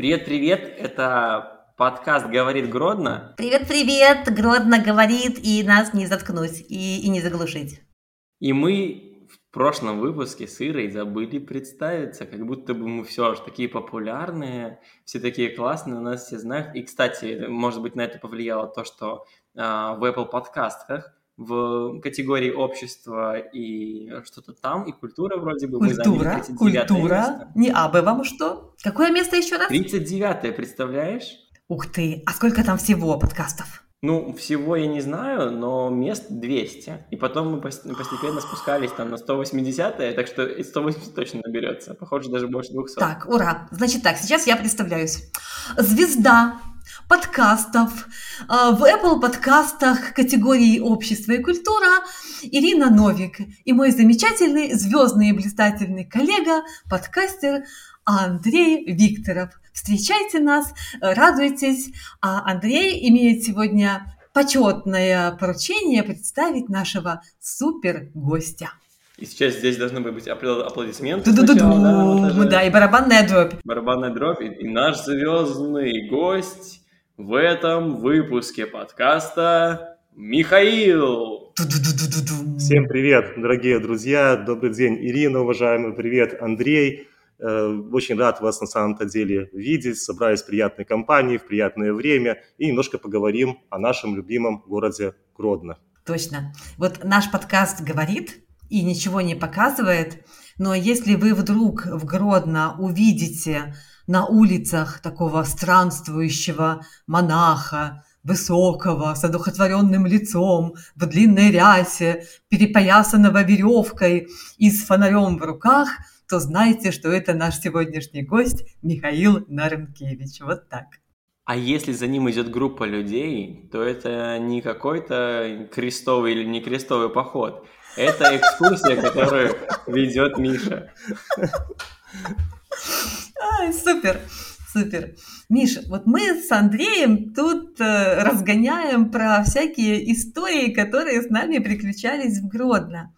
Привет-привет, это подкаст «Говорит Гродно». Привет-привет, Гродно говорит, и нас не заткнуть, и, и не заглушить. И мы в прошлом выпуске с Ирой забыли представиться, как будто бы мы все же такие популярные, все такие классные, нас все знают. И, кстати, может быть, на это повлияло то, что э, в Apple подкастах в категории общества и что-то там, и культура вроде бы. Культура, культура. Место. Не абы вам что? Какое место еще раз? 39 представляешь? Ух ты, а сколько там всего подкастов? Ну, всего я не знаю, но мест 200. И потом мы постепенно спускались там на 180, так что и 180 точно наберется. Похоже, даже больше 200. Так, ура. Значит так, сейчас я представляюсь. Звезда подкастов а, в Apple подкастах категории «Общество и культура» Ирина Новик и мой замечательный, звездный и блистательный коллега, подкастер Андрей Викторов. Встречайте нас, радуйтесь. А Андрей имеет сегодня почетное поручение представить нашего супер гостя. И сейчас здесь должны быть аплодисменты. Ду -ду -ду -ду. Да, да, и барабанная дробь. Барабанная дробь. И, и наш звездный гость в этом выпуске подкаста Михаил. Всем привет, дорогие друзья. Добрый день, Ирина, уважаемый. Привет, Андрей. Э, очень рад вас на самом-то деле видеть. Собрались в приятной компании, в приятное время и немножко поговорим о нашем любимом городе Гродно. Точно. Вот наш подкаст говорит и ничего не показывает, но если вы вдруг в Гродно увидите на улицах такого странствующего монаха, высокого, с одухотворенным лицом, в длинной рясе, перепоясанного веревкой и с фонарем в руках, то знайте, что это наш сегодняшний гость Михаил Нарынкевич. Вот так. А если за ним идет группа людей, то это не какой-то крестовый или не крестовый поход. Это экскурсия, которую ведет Миша. Ай, супер, супер. Миша, вот мы с Андреем тут э, разгоняем про всякие истории, которые с нами приключались в Гродно.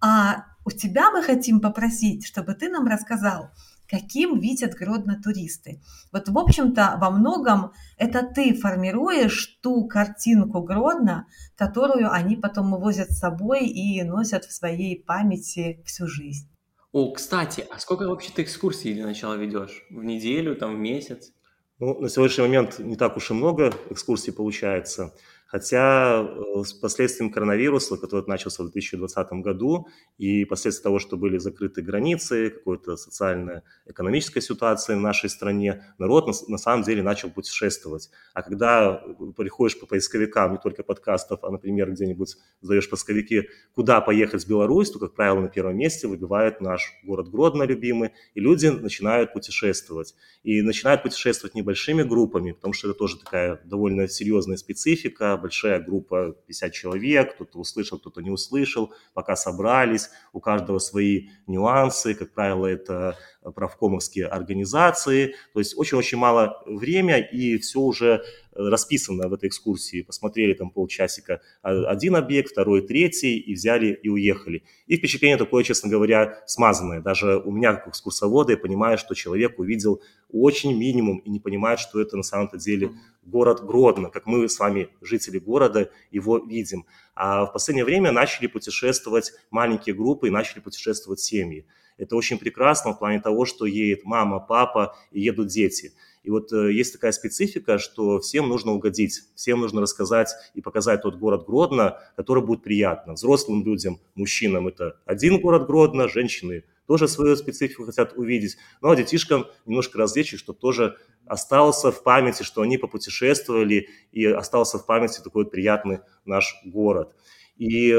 А у тебя мы хотим попросить, чтобы ты нам рассказал, каким видят Гродно туристы. Вот, в общем-то, во многом это ты формируешь ту картинку Гродно, которую они потом увозят с собой и носят в своей памяти всю жизнь. О, кстати, а сколько вообще ты экскурсий для начала ведешь? В неделю, там, в месяц? Ну, на сегодняшний момент не так уж и много экскурсий получается. Хотя э, с последствием коронавируса, который начался в 2020 году, и последствия того, что были закрыты границы, какой-то социальная, экономическая ситуация в нашей стране, народ на, на самом деле начал путешествовать. А когда приходишь по поисковикам, не только подкастов, а, например, где-нибудь задаешь поисковики, куда поехать в Беларусь, то, как правило, на первом месте выбивает наш город Гродно любимый, и люди начинают путешествовать. И начинают путешествовать небольшими группами, потому что это тоже такая довольно серьезная специфика, большая группа, 50 человек, кто-то услышал, кто-то не услышал, пока собрались, у каждого свои нюансы, как правило, это правкомовские организации, то есть очень-очень мало времени, и все уже расписано в этой экскурсии. Посмотрели там полчасика один объект, второй, третий, и взяли и уехали. И впечатление такое, честно говоря, смазанное. Даже у меня, как экскурсовода, я понимаю, что человек увидел очень минимум и не понимает, что это на самом-то деле город Гродно, как мы с вами, жители города, его видим. А в последнее время начали путешествовать маленькие группы и начали путешествовать семьи. Это очень прекрасно в плане того, что едет мама, папа и едут дети. И вот э, есть такая специфика, что всем нужно угодить, всем нужно рассказать и показать тот город Гродно, который будет приятно. Взрослым людям, мужчинам это один город Гродно, женщины тоже свою специфику хотят увидеть. Ну а детишкам немножко развлечь, чтобы тоже остался в памяти, что они попутешествовали и остался в памяти такой вот приятный наш город. И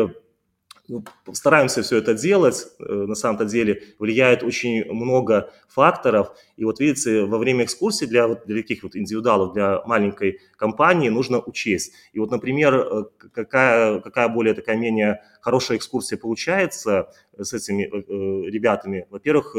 стараемся все это делать, э, на самом-то деле влияет очень много факторов. И вот видите, во время экскурсии для, для таких вот индивидуалов, для маленькой компании нужно учесть. И вот, например, э, какая, какая более такая менее хорошая экскурсия получается с этими э, ребятами. Во-первых,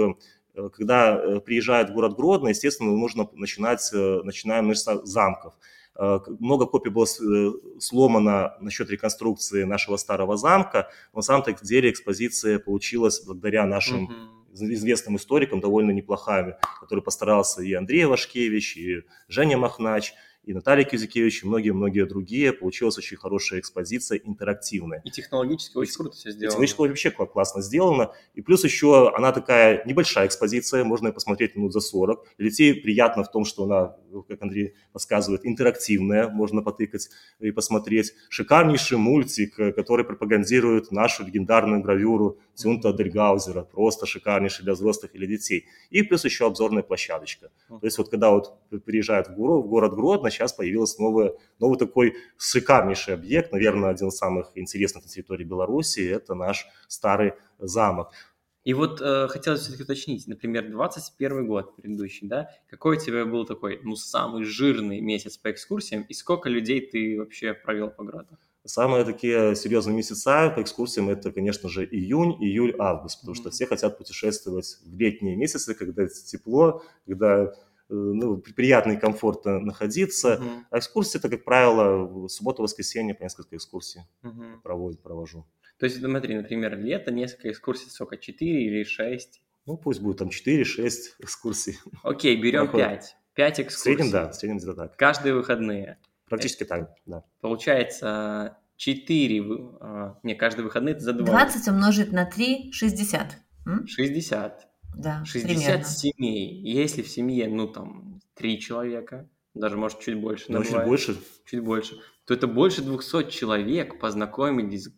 когда приезжает в город Гродно, естественно, нужно начинать, начинаем с замков. Э, много копий было э, сломано насчет реконструкции нашего старого замка, но на самом деле экспозиция получилась благодаря нашим известным историком, довольно неплохая, который постарался и Андрей Вашкевич, и Женя Махнач – и Наталья Кизикевич, и многие-многие другие. Получилась очень хорошая экспозиция, интерактивная. И технологически очень круто все сделано. Технологически вообще классно сделано. И плюс еще она такая небольшая экспозиция, можно ее посмотреть минут за 40. Для детей приятно в том, что она, как Андрей рассказывает, интерактивная, можно потыкать и посмотреть. Шикарнейший мультик, который пропагандирует нашу легендарную гравюру Тюнта Дельгаузера. Просто шикарнейший для взрослых или детей. И плюс еще обзорная площадочка. То есть вот когда вот приезжают в город, в город Гродно, сейчас появился новый, новый такой шикарнейший объект, наверное, один из самых интересных на территории Беларуси, это наш старый замок. И вот э, хотелось все-таки уточнить, например, 21 год предыдущий, да, какой у тебя был такой, ну, самый жирный месяц по экскурсиям, и сколько людей ты вообще провел по городу? Самые такие серьезные месяца по экскурсиям это, конечно же, июнь, июль, август, потому что все хотят путешествовать в летние месяцы, когда тепло, когда ну, приятно и комфортно находиться. Uh-huh. А экскурсии это, как правило, суббота-воскресенье по несколько экскурсий uh-huh. проводит, провожу. То есть, смотри, например, лето, несколько экскурсий, сколько, 4 или 6? Ну, пусть будет там 4-6 экскурсий. Окей, берем Проходит. 5. 5 экскурсий. В среднем, да, в среднем где-то так. Каждые выходные. Практически так, да. Получается 4, а, не, каждые выходные это за 2. 20 умножить на 3, 60. 60. Да, 60 примерно. семей. Если в семье, ну, там, три человека, даже, может, чуть больше. Ну, чуть больше. Чуть больше. То это больше 200 человек познакомились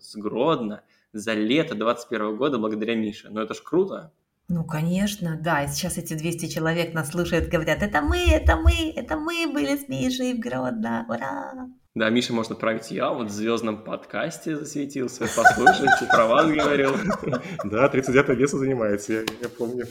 с Гродно за лето 21 года благодаря Мише. Ну, это ж круто. Ну, конечно, да. И сейчас эти 200 человек нас слушают, говорят, это мы, это мы, это мы были с Мишей в Гродно, ура! Да, Миша можно отправить я, вот в звездном подкасте засветился, послушайте, про вас говорил. Да, 39 место занимаете, я, я помню.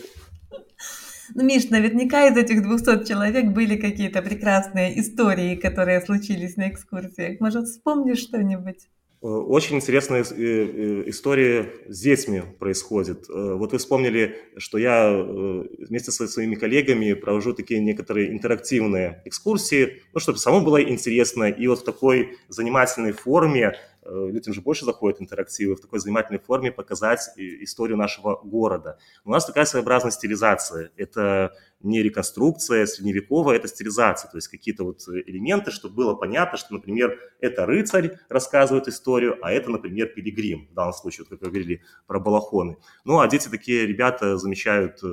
Ну, Миш, наверняка из этих 200 человек были какие-то прекрасные истории, которые случились на экскурсиях. Может, вспомнишь что-нибудь? Э, очень интересная э, э, история с детьми происходит. Вот вы вспомнили, что я вместе со своими коллегами провожу такие некоторые интерактивные экскурсии, ну, чтобы самому было интересно. И вот в такой занимательной форме людям же больше заходят интерактивы, в такой занимательной форме показать историю нашего города. У нас такая своеобразная стилизация. Это не реконструкция средневековая, это стилизация, то есть какие-то вот элементы, чтобы было понятно, что, например, это рыцарь рассказывает историю, а это, например, пилигрим, в данном случае, вот как вы говорили про балахоны. Ну, а дети такие ребята замечают э,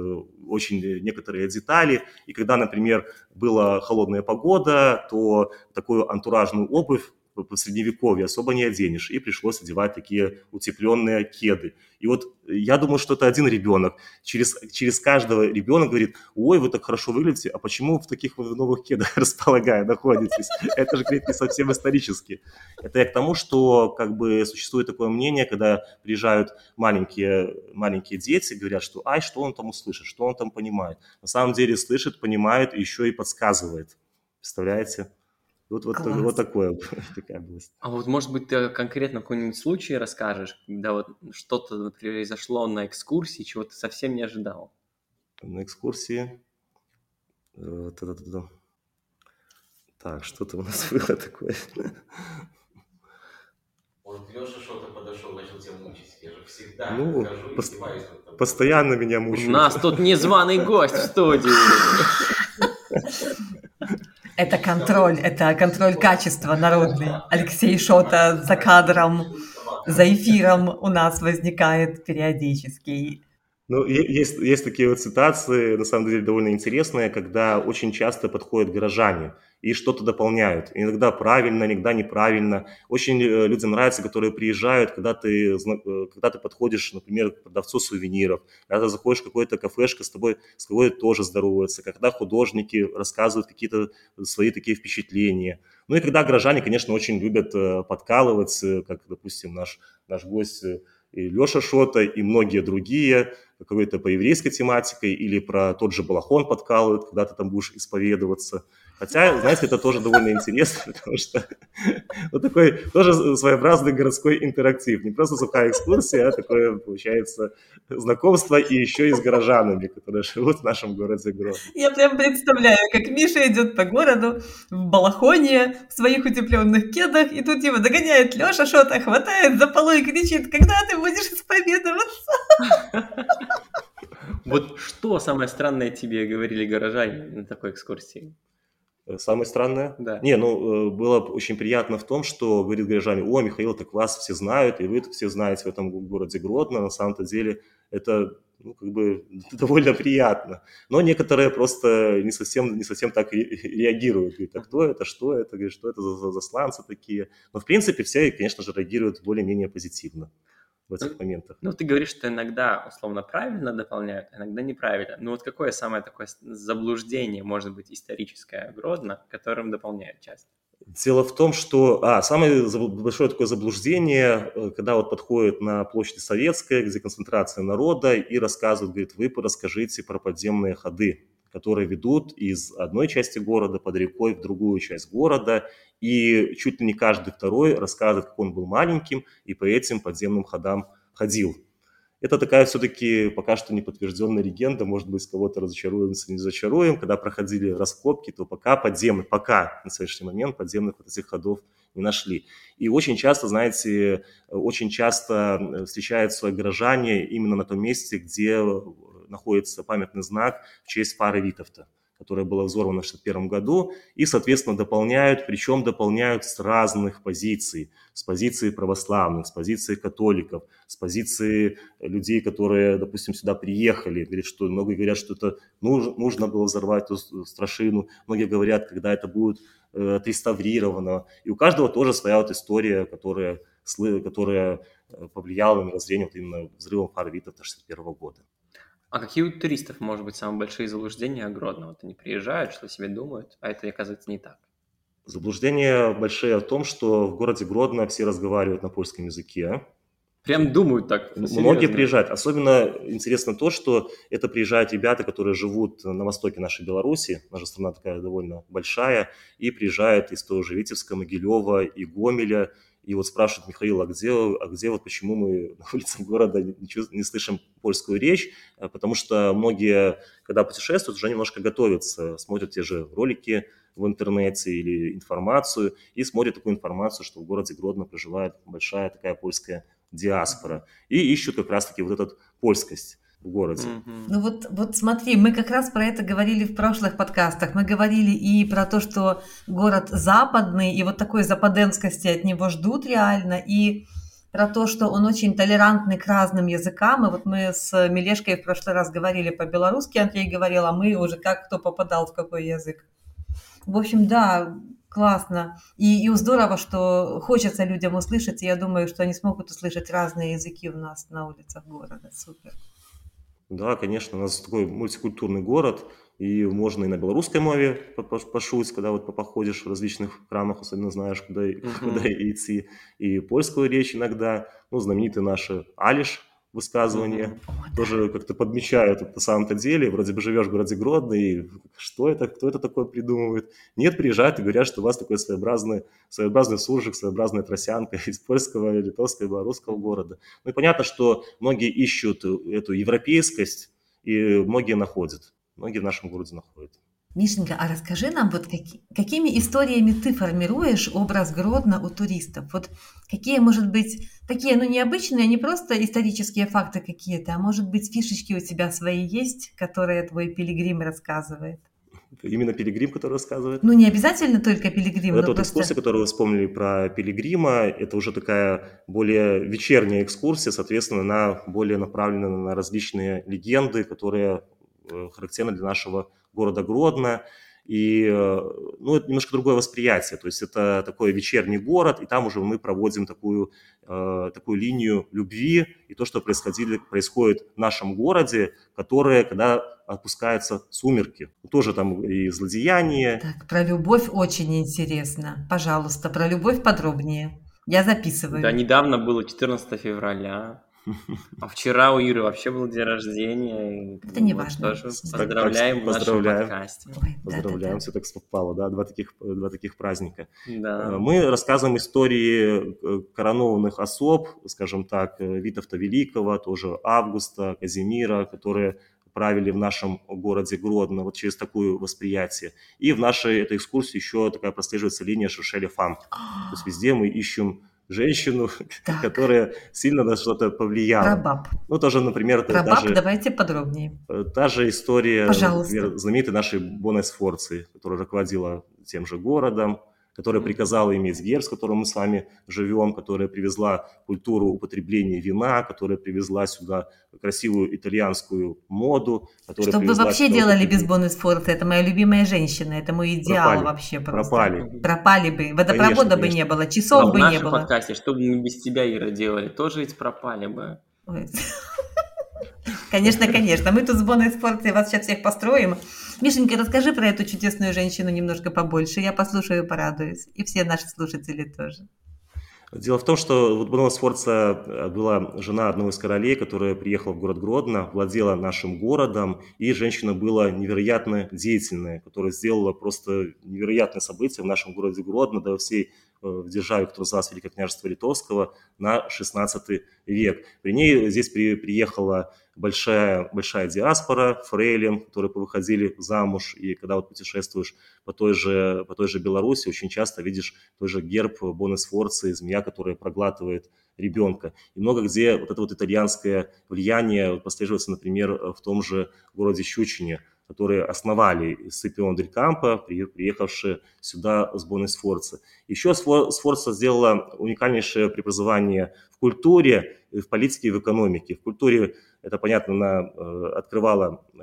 очень некоторые детали, и когда, например, была холодная погода, то такую антуражную обувь по средневековье особо не оденешь, и пришлось одевать такие утепленные кеды. И вот я думаю, что это один ребенок. Через, через каждого ребенок говорит, ой, вы так хорошо выглядите, а почему в таких новых кедах располагая находитесь? Это же, говорит, не совсем исторически. Это я к тому, что как бы существует такое мнение, когда приезжают маленькие, маленькие дети, говорят, что ай, что он там услышит, что он там понимает. На самом деле слышит, понимает еще и подсказывает. Представляете? Вот, вот, вот такое, такая область. А вот, может быть, ты конкретно какой-нибудь случай расскажешь, когда вот что-то произошло на экскурсии, чего ты совсем не ожидал? На экскурсии... Э, так, что-то у нас было такое. Вот Леша что-то подошел, начал тебя мучить. Я же всегда ну, хожу пос- и Постоянно меня мучают. У нас тут незваный гость в студии. Это контроль, это контроль качества народный. Алексей Шота за кадром, за эфиром у нас возникает периодически. Ну, есть, есть такие вот ситуации, на самом деле, довольно интересные, когда очень часто подходят горожане и что-то дополняют. Иногда правильно, иногда неправильно. Очень э, людям нравится, которые приезжают, когда ты, э, когда ты подходишь, например, к продавцу сувениров, когда ты заходишь в какое-то кафешко, с тобой, с тобой тоже здороваются, когда художники рассказывают какие-то свои такие впечатления. Ну и когда горожане, конечно, очень любят э, подкалывать, как, допустим, наш, наш гость и Леша Шота, и многие другие, какой-то по еврейской тематике или про тот же балахон подкалывают, когда ты там будешь исповедоваться. Хотя, знаете, это тоже довольно интересно, потому что вот такой тоже своеобразный городской интерактив. Не просто сухая экскурсия, а такое, получается, знакомство и еще и с горожанами, которые живут в нашем городе Гродно. Я прям представляю, как Миша идет по городу в балахоне, в своих утепленных кедах, и тут его догоняет Леша, что-то хватает за полу и кричит, когда ты будешь исповедоваться? Вот что самое странное тебе говорили горожане на такой экскурсии? Э, Самое странное? Да. Не, ну, э, было очень приятно в том, что, говорит горожане, о, Михаил, так вас все знают, и вы все знаете в этом городе Гродно. На самом-то деле это ну, как бы довольно приятно. Но некоторые просто не совсем, не совсем так ре- реагируют. Говорят, а кто это, что это, говорят, что это за засланцы такие. Но, в принципе, все, конечно же, реагируют более-менее позитивно в этих моментах. Ну, ты говоришь, что иногда условно правильно дополняют, а иногда неправильно. Ну, вот какое самое такое заблуждение, может быть, историческое Гродно, которым дополняют часто? Дело в том, что а, самое большое такое заблуждение, э, когда вот подходит на площадь Советская, где концентрация народа, и рассказывают, говорит, вы расскажите про подземные ходы, которые ведут из одной части города под рекой в другую часть города, и чуть ли не каждый второй рассказывает, как он был маленьким и по этим подземным ходам ходил. Это такая все-таки пока что неподтвержденная легенда, может быть, кого-то разочаруемся, не разочаруем. Когда проходили раскопки, то пока подземных, пока на сегодняшний момент подземных вот этих ходов не нашли. И очень часто, знаете, очень часто встречаются горожане именно на том месте, где находится памятный знак в честь фары Витовта которая была взорвана в 1961 году, и, соответственно, дополняют, причем дополняют с разных позиций, с позиции православных, с позиции католиков, с позиции людей, которые, допустим, сюда приехали, говорят, что многие говорят, что это нужно, нужно было взорвать эту страшину, многие говорят, когда это будет э, отреставрировано, и у каждого тоже своя вот история, которая, которая э, повлияла на мировоззрение вот именно взрывом фары Витовта 1961 года. А какие у туристов, может быть, самые большие заблуждения о Гродно? Вот они приезжают, что себе думают, а это, оказывается, не так. Заблуждения большие в том, что в городе Гродно все разговаривают на польском языке. Прям думают так. Многие серьезно. приезжают. Особенно интересно то, что это приезжают ребята, которые живут на востоке нашей Беларуси. Наша страна такая довольно большая. И приезжают из того же Витебска, Могилева и Гомеля. И вот спрашивают Михаил, а где, а где вот почему мы на улицах города не, не слышим польскую речь? А Потому что многие, когда путешествуют, уже немножко готовятся, смотрят те же ролики в интернете или информацию, и смотрят такую информацию, что в городе Гродно проживает большая такая польская диаспора, и ищут как раз-таки вот эту польскость в городе. Ну вот, вот смотри, мы как раз про это говорили в прошлых подкастах. Мы говорили и про то, что город западный, и вот такой западенскости от него ждут реально, и про то, что он очень толерантный к разным языкам. И вот мы с Милешкой в прошлый раз говорили по-белорусски, Андрей говорил, а мы уже как кто попадал в какой язык. В общем, да, классно. И, и здорово, что хочется людям услышать, и я думаю, что они смогут услышать разные языки у нас на улицах города. Супер. Да, конечно, у нас такой мультикультурный город, и можно и на белорусской мове пошуть, когда вот по- походишь в различных храмах, особенно знаешь, куда, Мгм. куда идти, и польскую речь иногда, ну, знаменитый наш Алиш высказывание, тоже как-то подмечают это на самом-то деле, вроде бы живешь в городе Гродно, и что это, кто это такое придумывает? Нет, приезжают и говорят, что у вас такой своеобразный, своеобразный суржик, своеобразная тросянка из польского, литовского, белорусского города. Ну и понятно, что многие ищут эту европейскость, и многие находят, многие в нашем городе находят. Мишенька, а расскажи нам, вот каки- какими историями ты формируешь образ Гродно у туристов? Вот какие, может быть, такие, ну, необычные, не просто исторические факты какие-то, а может быть, фишечки у тебя свои есть, которые твой пилигрим рассказывает? Именно Пилигрим, который рассказывает. Ну, не обязательно только пилигрим, Вот эта вот просто... экскурсия, которую вы вспомнили про Пилигрима, это уже такая более вечерняя экскурсия, соответственно, она более направлена на различные легенды, которые э, характерны для нашего города Гродно. И, э, ну, это немножко другое восприятие, то есть это такой вечерний город, и там уже мы проводим такую, э, такую линию любви и то, что происходили, происходит в нашем городе, которое, когда опускаются сумерки, тоже там и злодеяние, Так, про любовь очень интересно. Пожалуйста, про любовь подробнее. Я записываю. Да, недавно было 14 февраля, а вчера у Иры вообще был день рождения. Это не важно. Тоже поздравляем в нашем поздравляем. подкасте. Ой, да-да-да. Поздравляем, все так совпало, да, два таких, два таких праздника. Да. Э, Мы рассказываем истории э, коронованных особ, скажем так, э, Витовта Великого, тоже Августа, Казимира, которые правили в нашем городе Гродно, вот через такое восприятие. И в нашей этой экскурсии еще такая прослеживается линия Шершеля Фам. То есть везде мы ищем женщину, Так. которая сильно на что-то повлияла. баб. Ну, тоже, например, Про та, та баб же, давайте подробнее. э, та же история, Пожалуйста. например, знаменитой нашей Боной Сфорцы, которая руководила тем же городом, которая приказала иметь герб, с которым мы с вами живем, которая привезла культуру употребления вина, которая привезла сюда красивую итальянскую моду, которая Что бы вы вообще сюда делали без Бонус Форта? Это моя любимая женщина, это мой идеал Пропали. вообще просто. Пропали. Пропали бы. Водопровода Конечно, бы конечно. не было, часов в бы не нашем было. подкасте, что бы мы без тебя, Ира, делали? Тоже ведь пропали бы. Ой. Конечно, конечно. Мы тут с Бонной Спорте вас сейчас всех построим. Мишенька, расскажи про эту чудесную женщину немножко побольше. Я послушаю и порадуюсь. И все наши слушатели тоже. Дело в том, что вот Бонова Сфорца э, была жена одного из королей, которая приехала в город Гродно, владела нашим городом, и женщина была невероятно деятельная, которая сделала просто невероятное событие в нашем городе Гродно, да во всей э, в державе, которая называлась Великое княжество Литовского, на 16 век. При ней здесь при- приехала большая, большая диаспора фрейлин, которые повыходили замуж, и когда вот путешествуешь по той же, по той же Беларуси, очень часто видишь той же герб Бонны Сфорцы, змея, которая проглатывает ребенка. И много где вот это вот итальянское влияние прослеживается, например, в том же городе Щучине, которые основали Сципион Дель Кампо, при- приехавшие сюда с Бонной Сфорцы. Еще Сфо- Сфорца сделала уникальнейшее преобразование в культуре, в политике и в экономике. В культуре, это понятно, она э, открывала, э,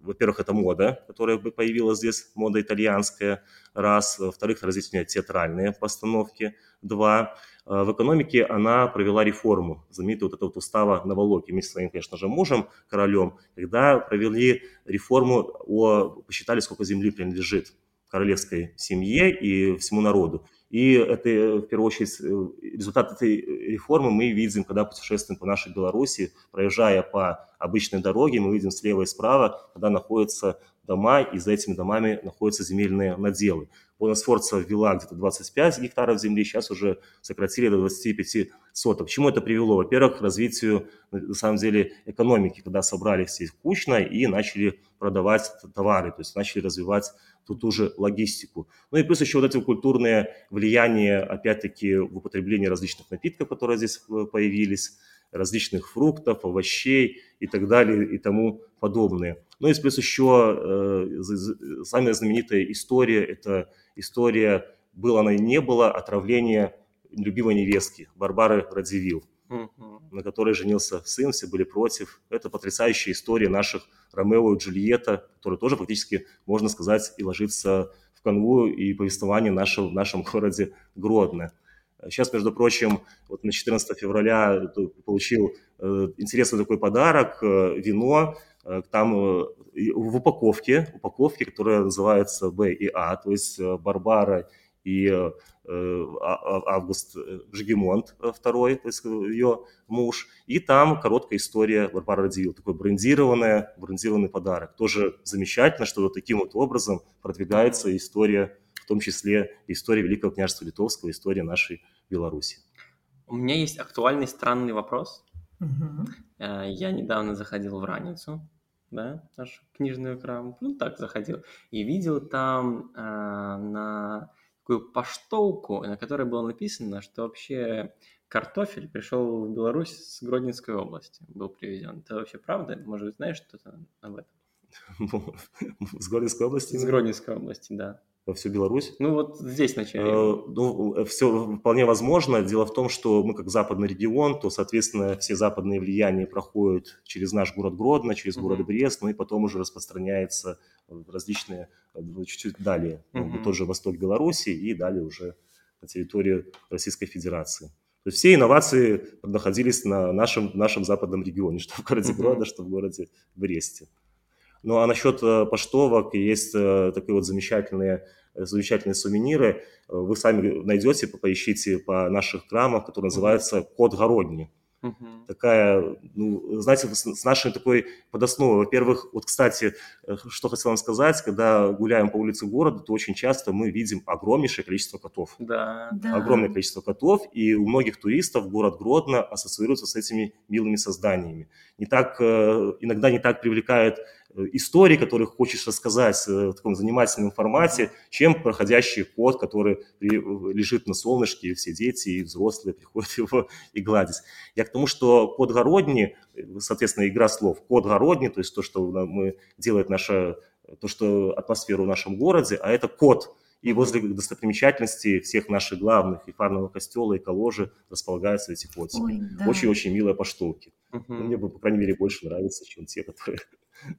во-первых, это мода, которая появилась здесь, мода итальянская, раз. Во-вторых, различные театральные постановки, два. Э, В экономике она провела реформу, знаменитую вот это вот устава Наволоки, вместе с своим, конечно же, мужем, королем, когда провели реформу, о, посчитали, сколько земли принадлежит королевской семье и всему народу. И это, в первую очередь, э, результат этой реформы мы видим, когда путешествуем по нашей Беларуси, проезжая по обычной дороге, мы видим слева и справа, когда находятся дома, и за этими домами находятся земельные наделы. Бонусфорца ввела где-то 25 гектаров земли, сейчас уже сократили до 25 соток. К чему это привело? Во-первых, к развитию, на самом деле, экономики, когда собрали все кучно и начали продавать товары, то есть начали развивать ту, ту же логистику. Ну и плюс еще вот эти культурные влияния, опять-таки, в употреблении различных напитков, которые здесь э, появились, различных фруктов, овощей и так далее и тому подобное. Ну и плюс еще э, самая знаменитая история, это история «Было она и не было» отравление любимой невестки Барбары Радзивилл Мгм. на которой женился сын, все были против. Это потрясающая история наших Ромео и Джульетта, которая тоже фактически, можно сказать, и ложится в канву и повествование нашего, в нашем городе Гродно. Сейчас, между прочим, вот на 14 февраля т- получил э, интересный такой подарок, э, вино, э, там э, в упаковке, упаковке, которая называется Б и А, то есть э, Барбара и э, э, А- А- Август э, Жгемонт э, второй, то есть э, ее муж. И там короткая история Барбары Радзивилл, такой брендированная, брендированный подарок. Тоже замечательно, что вот таким вот образом продвигается история, том числе история Великого княжества Литовского, история нашей Беларуси. У меня есть актуальный странный вопрос. Э, Я недавно заходил в Раницу, да, нашу книжную краму, ну так заходил, и видел там э, на такую поштовку, на которой было написано, что вообще картофель пришел в Беларусь с Гродненской области, был привезен. Это вообще правда? Может быть, знаешь что-то об этом? С Городской области Из Гродненской области, да. Во всю Беларусь. Ну вот здесь вначале. Э, Ну, все вполне возможно. Дело в том, что мы как западный регион, то, соответственно, все западные влияния проходят через наш город Гродно, через Мгм. город Брест, ну и потом уже распространяется различные, э, чуть-чуть далее, Мгм. тот же восток Беларуси и далее уже на территорию Российской Федерации. То есть все инновации находились на нашем, нашем западном регионе, что в городе Мгм. Гродно, что в городе Бресте. Ну а насчет э, поштовок, есть э, такие вот замечательные, э, замечательные сувениры. Вы сами найдете, по- поищите по наших крамах, который называется «Код Городни». Мгм. Такая, ну, знаете, с, нашей такой подосновой. Во-первых, вот, кстати, что хотел вам сказать, когда гуляем по улице города, то очень часто мы видим огромнейшее количество котов Да. Да. огромное количество котов, и у многих туристов город Гродно ассоциируется с этими милыми созданиями. Не так, иногда не так привлекает э, истории, которые хочешь рассказать в таком занимательном формате, чем проходящий код, который лежит на солнышке, и все дети и взрослые приходят его и гладить. Я к тому, что код Городни, соответственно, игра слов, код Городни, то есть то, что мы делает наша, то, что атмосферу в нашем городе, а это код – и возле достопримечательностей всех наших главных, и Фарного костела, и Коложи, располагаются эти котики. Очень-очень да. милые поштовки. Угу. Мне бы, по крайней мере, больше нравится, чем те, которые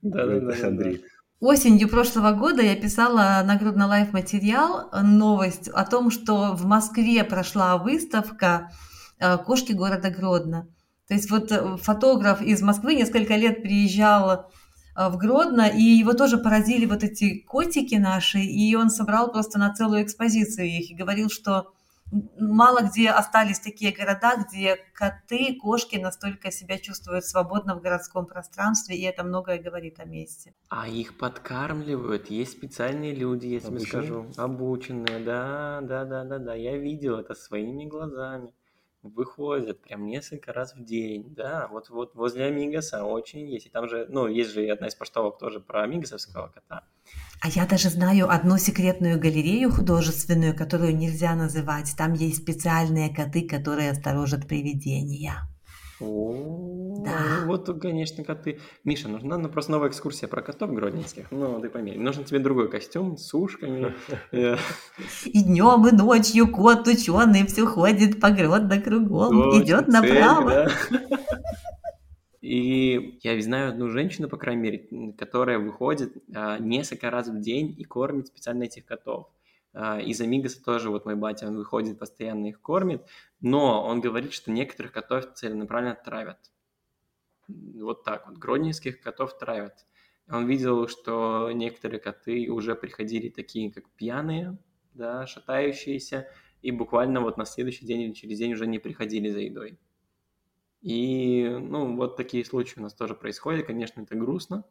да, да, да, Андрей. Осенью прошлого года я писала на Hrodna Life материал, новость о том, что в Москве прошла выставка э, «Кошки города Гродно». То есть вот э, фотограф из Москвы несколько лет приезжал а, в Гродно, и его тоже поразили вот эти котики наши, и он собрал просто на целую экспозицию их и говорил, что мало где остались такие города, где коты, кошки настолько себя чувствуют свободно в городском пространстве, и это многое говорит о месте. А их подкармливают, есть специальные люди, я тебе скажу, обученные, да, да, да, да, да, я видел это своими глазами выходят прям несколько раз в день, да, вот, вот возле Амигаса очень есть, и там же, ну, есть же одна из поштовок тоже про Амигасовского кота. А я даже знаю одну секретную галерею художественную, которую нельзя называть, там есть специальные коты, которые сторожат привидения. О, да. вот, конечно, коты. Миша, нужна ну, просто новая экскурсия про котов гродненских. Ну, ты пойми. Нужен тебе другой костюм с ушками. Э. И днем, и ночью кот ученый все ходит по Гродно кругом, идет направо. И я знаю одну женщину, по крайней мере, которая выходит а, несколько раз в день и кормит специально этих котов. А, из Амигаса тоже вот мой батя, он выходит, постоянно их кормит, но он говорит, что некоторых котов целенаправленно травят. Вот так вот, гродненских котов травят. Он видел, что некоторые коты уже приходили такие, как пьяные, да, шатающиеся, и буквально вот на следующий день или через день уже не приходили за едой. И, ну, вот такие случаи у нас тоже происходят. Конечно, это грустно,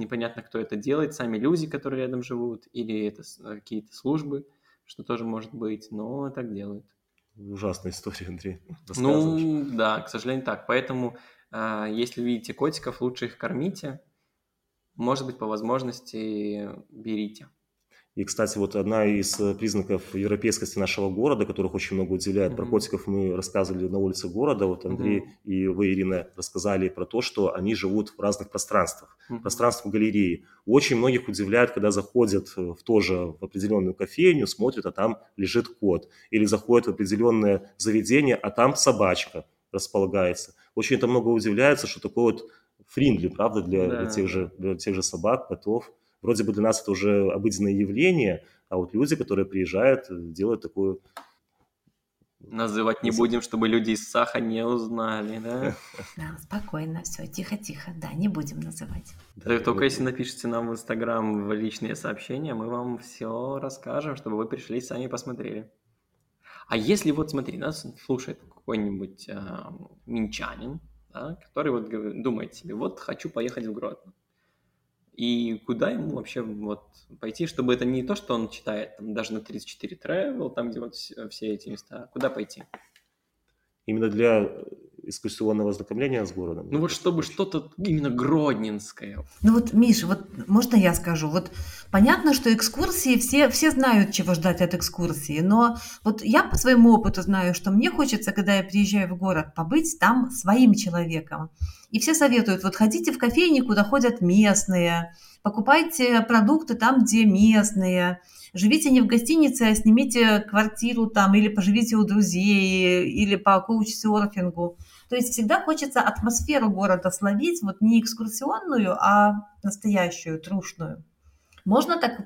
непонятно, кто это делает, сами люди, которые рядом живут, или это э, какие-то службы, что тоже может быть, но так делают. Ужасная история, Андрей. Ну, да, к сожалению, так. Поэтому, э, если видите котиков, лучше их кормите. Может быть, по возможности берите. И, кстати, вот одна из э, признаков европейскости нашего города, которых очень много уделяет, mm-hmm. про котиков мы рассказывали на улице города. Вот Андрей mm-hmm. и вы, Ирина, рассказали про то, что они живут в разных пространствах. Mm-hmm. Пространство галереи. Очень многих удивляет, когда заходят в тоже в определенную кофейню, смотрят, а там лежит кот. Или заходят в определенное заведение, а там собачка располагается. Очень это много удивляется, что такое вот фриндли, правда, для, да. для, тех же, для тех же собак, котов вроде бы для нас это уже обыденное явление, а вот люди, которые приезжают, делают такую... Называть не будем, чтобы люди из Саха не узнали, да? Да, спокойно, все, тихо-тихо, да, не будем называть. Да, только если напишите нам в Инстаграм в личные сообщения, мы вам все расскажем, чтобы вы пришли и сами посмотрели. А если вот, смотри, нас слушает какой-нибудь э, минчанин, да, который вот думает себе, вот хочу поехать в Гродно. И куда ему вообще вот пойти, чтобы это не то, что он читает там, даже на 34 travel, там где вот все эти места, куда пойти? Именно для экскурсионного ознакомления с городом. Ну вот чтобы что-то именно гродненское. Ну вот, Миша, вот можно я скажу? Вот понятно, что экскурсии, все, все знают, чего ждать от экскурсии, но вот я по своему опыту знаю, что мне хочется, когда я приезжаю в город, побыть там своим человеком. И все советуют, вот ходите в кофейни, куда ходят местные, покупайте продукты там, где местные, живите не в гостинице, а снимите квартиру там или поживите у друзей, или по коуч-серфингу. То есть всегда хочется атмосферу города словить, вот не экскурсионную, а настоящую, трушную. Можно так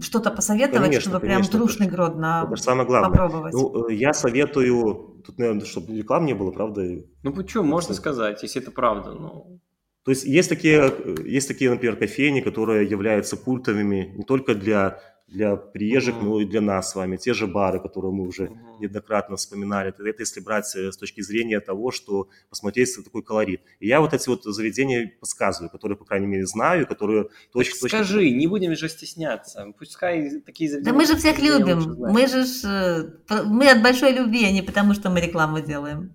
что-то посоветовать, конечно, чтобы конечно, прям трушный Гродно это самое главное. попробовать? Ну, э, я советую, тут, наверное, чтобы реклам не было, правда? Ну, почему, можно сказать, если это правда. Ну... То есть есть такие, э, есть такие, например, кофейни, которые являются культовыми не только для для приезжих, mm-hmm. ну и для нас с вами. Те же бары, которые мы уже mm-hmm. неоднократно вспоминали. Это, это если брать э, с точки зрения того, что посмотреть такой колорит. И я вот эти вот заведения подсказываю, которые, по крайней мере, знаю, которые точно... Так скажи, точно... не будем же стесняться. Пускай такие заведения... Да мы же всех любим. Мы же... Э, мы от большой любви, а не потому, что мы рекламу делаем.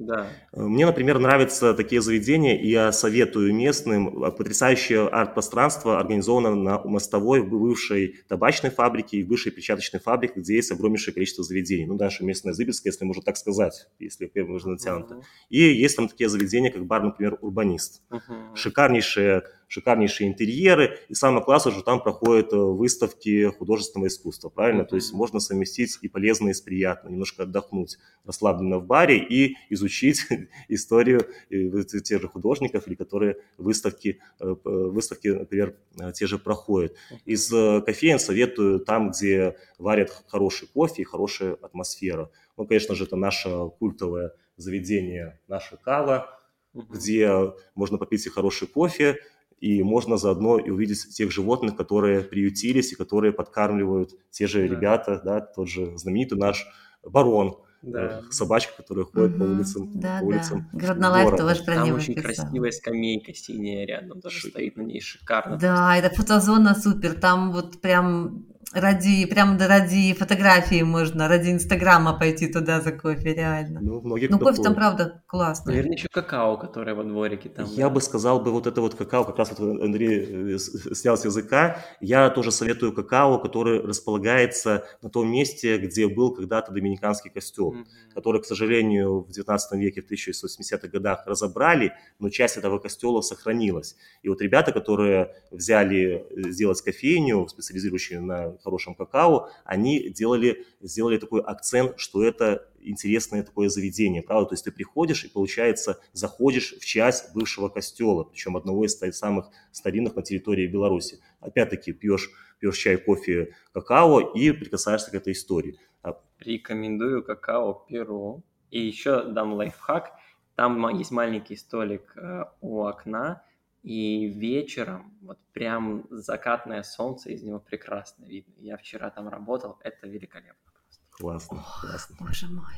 Да. Мне, например, нравятся такие заведения, и я советую местным. А, Потрясающее арт-пространство организовано на мостовой в бывшей табачной фабрике и бывшей печаточной фабрике, где есть огромнейшее количество заведений. Ну, наша местная Зыбельская, если можно так сказать, если первым можно натянуто. Мгм. И есть там такие заведения, как бар, например, «Урбанист». Мгм. Шикарнейшие, шикарнейшие интерьеры, и самое классное, что там проходят э, выставки художественного искусства, правильно? То есть можно совместить и полезное с приятным, немножко отдохнуть расслабленно в баре и изучить историю э, тех же художников, или которые выставки, э, выставки, например, те же проходят. Из кофеин советую там, где варят хороший кофе и хорошая атмосфера. Ну, конечно же, это наше культовое заведение, наша кава, где можно попить и хороший кофе, и можно заодно и увидеть тех животных, которые приютились и которые подкармливают те же Да. ребята, да, тот же знаменитый наш барон, Да. э, собачка, которая ходит по Мгм. улицам, Да, по улицам да. Гроднолайф тоже про Там него очень писал. красивая скамейка синяя рядом, тоже Шик. стоит на ней шикарно. Да, эта фотозона супер. Там вот прям ради, прям да ради фотографии можно, ради Инстаграма пойти туда за кофе, реально. Ну, многие Ну, кофе там, ходит. правда, классный. Наверное, еще какао, которое во дворике там. Я да. бы сказал бы вот это вот какао, как раз вот Андрей э, с- снял с языка. Я тоже советую какао, который располагается на том месте, где был когда-то доминиканский костел. Мгм. который, к сожалению, в 19 веке, в 1880-х годах разобрали, но часть этого костела сохранилась. И вот ребята, которые взяли э, сделать кофейню, специализирующую на хорошем какао, они делали, сделали такой акцент, что это интересное такое заведение, правда? То есть ты приходишь и, получается, заходишь в часть бывшего костела, причем одного из самых старинных на территории Беларуси. Опять-таки пьешь, пьешь чай, кофе, какао и прикасаешься к этой истории. А Рекомендую какао Перу. И еще дам лайфхак. Там есть маленький столик э, у окна, и вечером вот прям закатное солнце, из него прекрасно видно. Я вчера там работал, это великолепно просто. Классно, классно. Боже мой.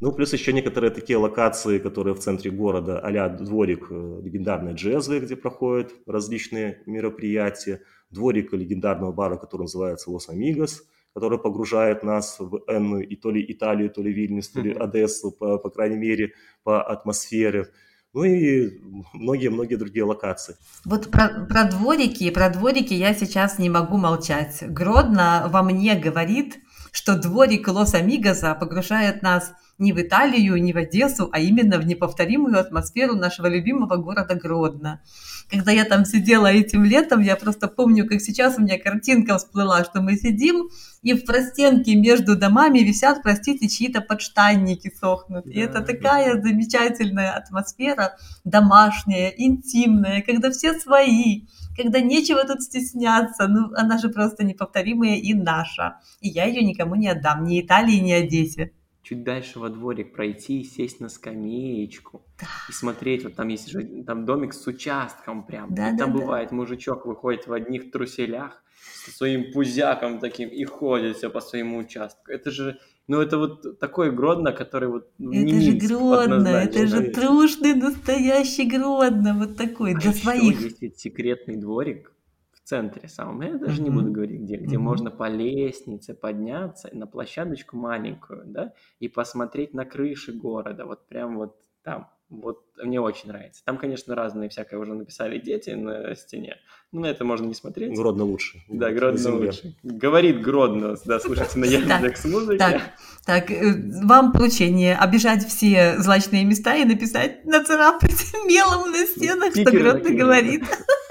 Ну, плюс еще некоторые такие локации, которые в центре города, а дворик э, легендарной джезвы, где проходят различные мероприятия, дворик легендарного бара, который называется Лос Амигос, который погружает нас в энную и то ли Италию, то ли Вильнюс, то ли. Одессу, по, по крайней мере, по атмосфере. Ну и многие-многие другие локации. Вот про, про дворики, про дворики я сейчас не могу молчать. Гродно во мне говорит, что дворик Лос-Амигоса погружает нас не в Италию, не в Одессу, а именно в неповторимую атмосферу нашего любимого города Гродно. Когда я там сидела этим летом, я просто помню, как сейчас у меня картинка всплыла, что мы сидим, и в простенке между домами висят, простите, чьи-то подштанники сохнут. И это Да, такая замечательная атмосфера, домашняя, интимная, когда все свои, когда нечего тут стесняться. Ну, она же просто неповторимая и наша. И я ее никому не отдам, ни Италии, ни Одессе. Чуть дальше во дворик пройти, сесть на скамеечку и смотреть. Вот там есть же там домик с участком прям. Да, и там да, да. бывает мужичок выходит в одних труселях со своим пузяком таким и ходит все по своему участку. Это же, ну это вот такой Гродно, который вот ну, не Это же Минск Гродно, это же однозначно. трушный настоящий Гродно, вот такой, А для своих. есть ведь секретный дворик в центре самом. Я даже не Мгм. буду говорить где, где Мгм. можно по лестнице подняться на площадочку маленькую, да, и посмотреть на крыши города. Вот прям вот там. Вот мне очень нравится. Там, конечно, разные всякое уже написали дети на стене. Но на это можно не смотреть. Гродно лучше. Да, Гродно земле. лучше. Говорит Гродно, да, слушайте на Яндекс музыке. Так, так, э, вам поручение обижать все злачные места и написать, нацарапать мелом на стенах, что Гродно говорит.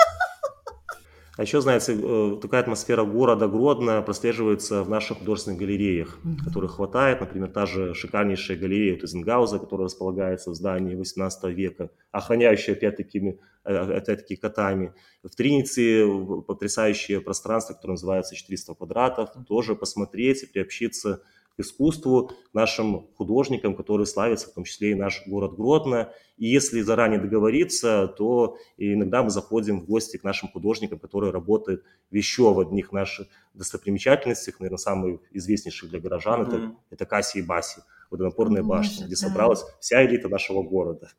А еще, знаете, э, такая атмосфера города Гродно прослеживается в наших художественных галереях, Мгм. которых хватает. Например, та же шикарнейшая галерея Тузенгауза, которая располагается в здании 18 века, охраняющая опять-таки, э, опять-таки котами. В Тринице потрясающее пространство, которое называется 400 квадратов. Тоже посмотреть и приобщиться искусству, нашим художникам, которые славятся, в том числе и наш город Гродно. И если заранее договориться, то иногда мы заходим в гости к нашим художникам, которые работают в еще в одних наших достопримечательностях, наверное, самых известнейших для горожан, это, Мгм. это Касси и Баси, водонапорная Боже, башня, где собралась вся элита нашего города.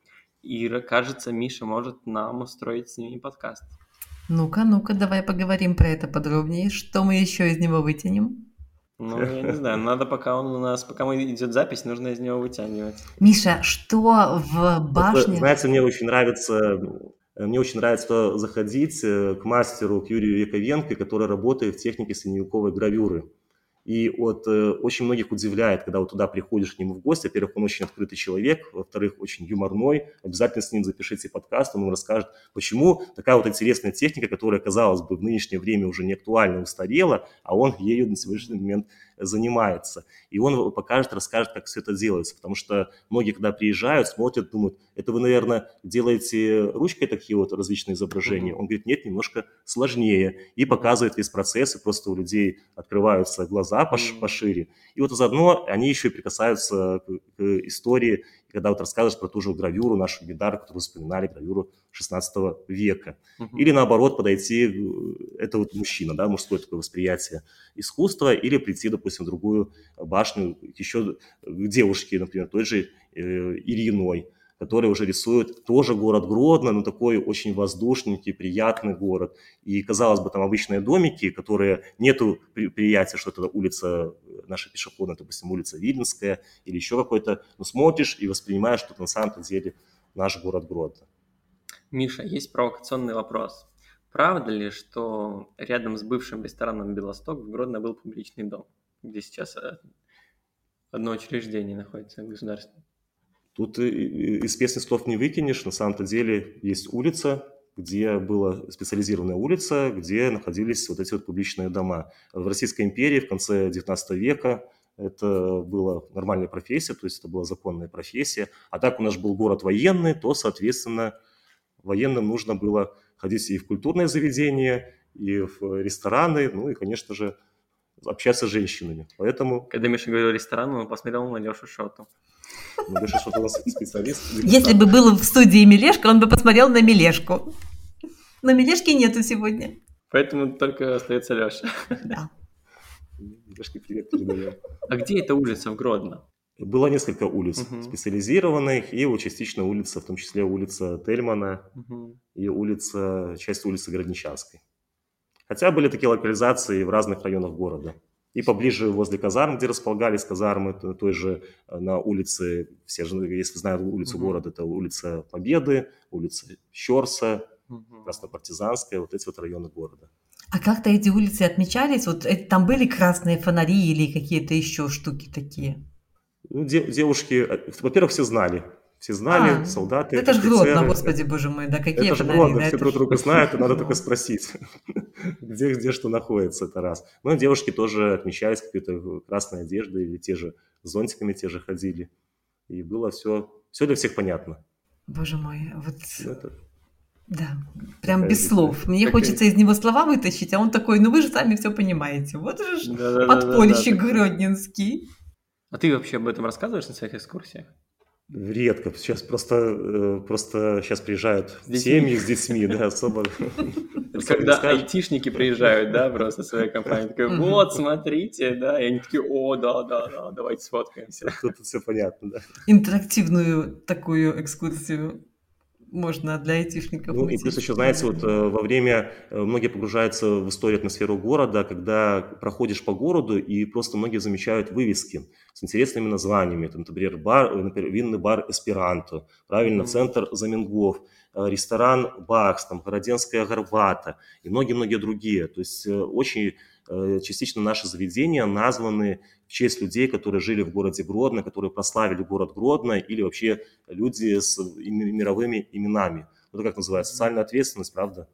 И кажется, Миша может нам устроить с ними подкаст. Ну-ка, ну-ка, давай поговорим про это подробнее. Что мы еще из него вытянем? Ну, я не знаю, надо пока он у нас, пока мы идет запись, нужно из него вытягивать. Миша, что в башне... Знаете, мне очень нравится мне очень нравится заходить э, к мастеру, к Юрию Яковенко, который работает в технике средневековой гравюры. И вот э, очень многих удивляет, когда вот туда приходишь к нему в гости. Во-первых, он очень открытый человек, во-вторых, очень юморной. Обязательно с ним запишите подкаст, он вам расскажет, почему такая вот интересная техника, которая, казалось бы, в нынешнее время уже не актуальна, устарела, а он ею на сегодняшний момент занимается. И он покажет, расскажет, как все это делается. Потому что многие, когда приезжают, смотрят, думают, это вы, наверное, делаете ручкой такие вот различные изображения. Он говорит, нет, немножко сложнее. И показывает весь процесс, и просто у людей открываются глаза, глаза пош, пошире. И вот заодно они еще и прикасаются к, к истории, когда вот рассказываешь про ту же гравюру, нашу Гидар, которую вспоминали, гравюру 16 века. Угу. Или наоборот подойти, э, это вот мужчина, да, мужское такое восприятие искусства, или прийти, допустим, в другую башню, еще к девушке, например, той же э, Ириной, который уже рисует тоже город Гродно, но такой очень воздушненький, приятный город. И, казалось бы, там обычные домики, которые нету приятия, что это улица э, наша пешеходная, допустим, улица Виленская или еще какой-то, но смотришь и воспринимаешь, что это на самом деле наш город Гродно. Миша, есть провокационный вопрос. Правда ли, что рядом с бывшим рестораном «Белосток» в Гродно был публичный дом, где сейчас э, одно учреждение находится государственное? Тут из песни слов не выкинешь. На самом-то деле есть улица, где была специализированная улица, где находились вот эти вот публичные дома. В Российской империи в конце 19 века это была нормальная профессия, то есть это была законная профессия. А так у нас был город военный, то, соответственно, военным нужно было ходить и в культурные заведения, и в рестораны, ну и, конечно же, общаться с женщинами. Поэтому... Когда Миша говорил ресторан, он посмотрел на Лешу Шоту. Ну, Леша Шот у нас специалист. Если бы был в студии Мелешка, он бы посмотрел на Мелешку. Но Мелешки нету сегодня. Поэтому только остается Леша. Да. Мелешке привет передаем. А где эта улица в Гродно? Было несколько улиц угу. специализированных, и вот частично улица, в том числе улица Тельмана угу. и улица, часть улицы Городничанской. Хотя были такие локализации в разных районах города. И поближе возле казарм, где располагались казармы, той же э, на улице, все же, если знают улицу угу. города, это улица Победы, улица Щерса, угу. Краснопартизанская, вот эти вот районы города. А как-то эти улицы отмечались? Вот там были красные фонари или какие-то еще штуки такие? Ну, де- девушки, э, во-первых, все знали, все знали, а, солдаты, Это же Гродно, господи, боже мой, да какие Это же Гродно, все друг друга знают, и надо только спросить, где, где что находится, это раз. Ну, девушки тоже отмечались какой-то красной одеждой, или те же зонтиками те же ходили. И было все, все для всех понятно. Боже мой, вот... Ну, это... Да, прям без слов. Мне хочется из него слова вытащить, а он такой, ну вы же сами все понимаете. Вот же да, подпольщик да, да, Гродненский. А ты вообще об этом рассказываешь на своих экскурсиях? Редко. Сейчас просто, э, просто сейчас приезжают с семьи с детьми, да, особо. Когда айтишники приезжают, да, просто своей компанией, такой, вот, смотрите, да, и они такие, о, да, да, да, давайте сфоткаемся. Тут все понятно, да. Интерактивную такую экскурсию можно для айтишников. Ну, и плюс еще, знаете, вот э, во время, э, многие погружаются в историю атмосферу города, когда проходишь по городу, и просто многие замечают вывески с интересными названиями. Это, например, бар, э, например, винный бар Эсперанто, правильно, mm-hmm. центр Замингов, ресторан Бакс, там, Городенская Горвата и многие-многие другие. То есть очень частично наши заведения названы в честь людей, которые жили в городе Гродно, которые прославили город Гродно, или вообще люди с мировыми именами. Это как называется? Социальная ответственность, правда?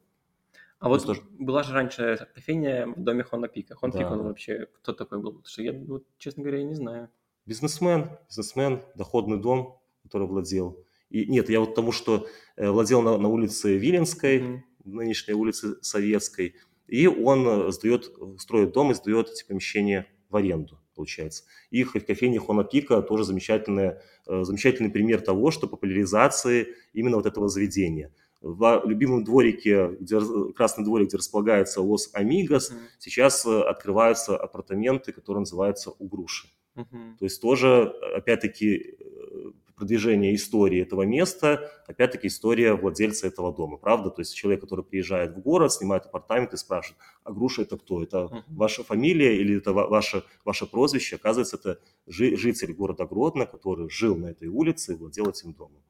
А вот тоже... была же раньше кофейня в доме Хона Пика. Хон Пик, он вообще кто такой был? Потому что я, вот, честно говоря, не знаю. Бизнесмен, бизнесмен, доходный дом, который владел. И нет, я вот тому, что э, владел на, на улице Виленской, mm-hmm. нынешней улице Советской, и он э, сдает, строит дом и сдает эти помещения в аренду получается. И кофейня Хона Пика тоже замечательный, э, замечательный пример того, что популяризации именно вот этого заведения. В любимом дворике, где, красный дворик, где располагается Лос Амигос, mm-hmm. сейчас э, открываются апартаменты, которые называются У Груши. Mm-hmm. То есть тоже, опять-таки, продвижение истории этого места, опять-таки история владельца этого дома, правда? То есть человек, который приезжает в город, снимает апартамент и спрашивает, а груша это кто? Это uh-huh. ваша фамилия или это ваше, ваше прозвище? Оказывается, это житель города Гродно, который жил на этой улице и владел этим домом.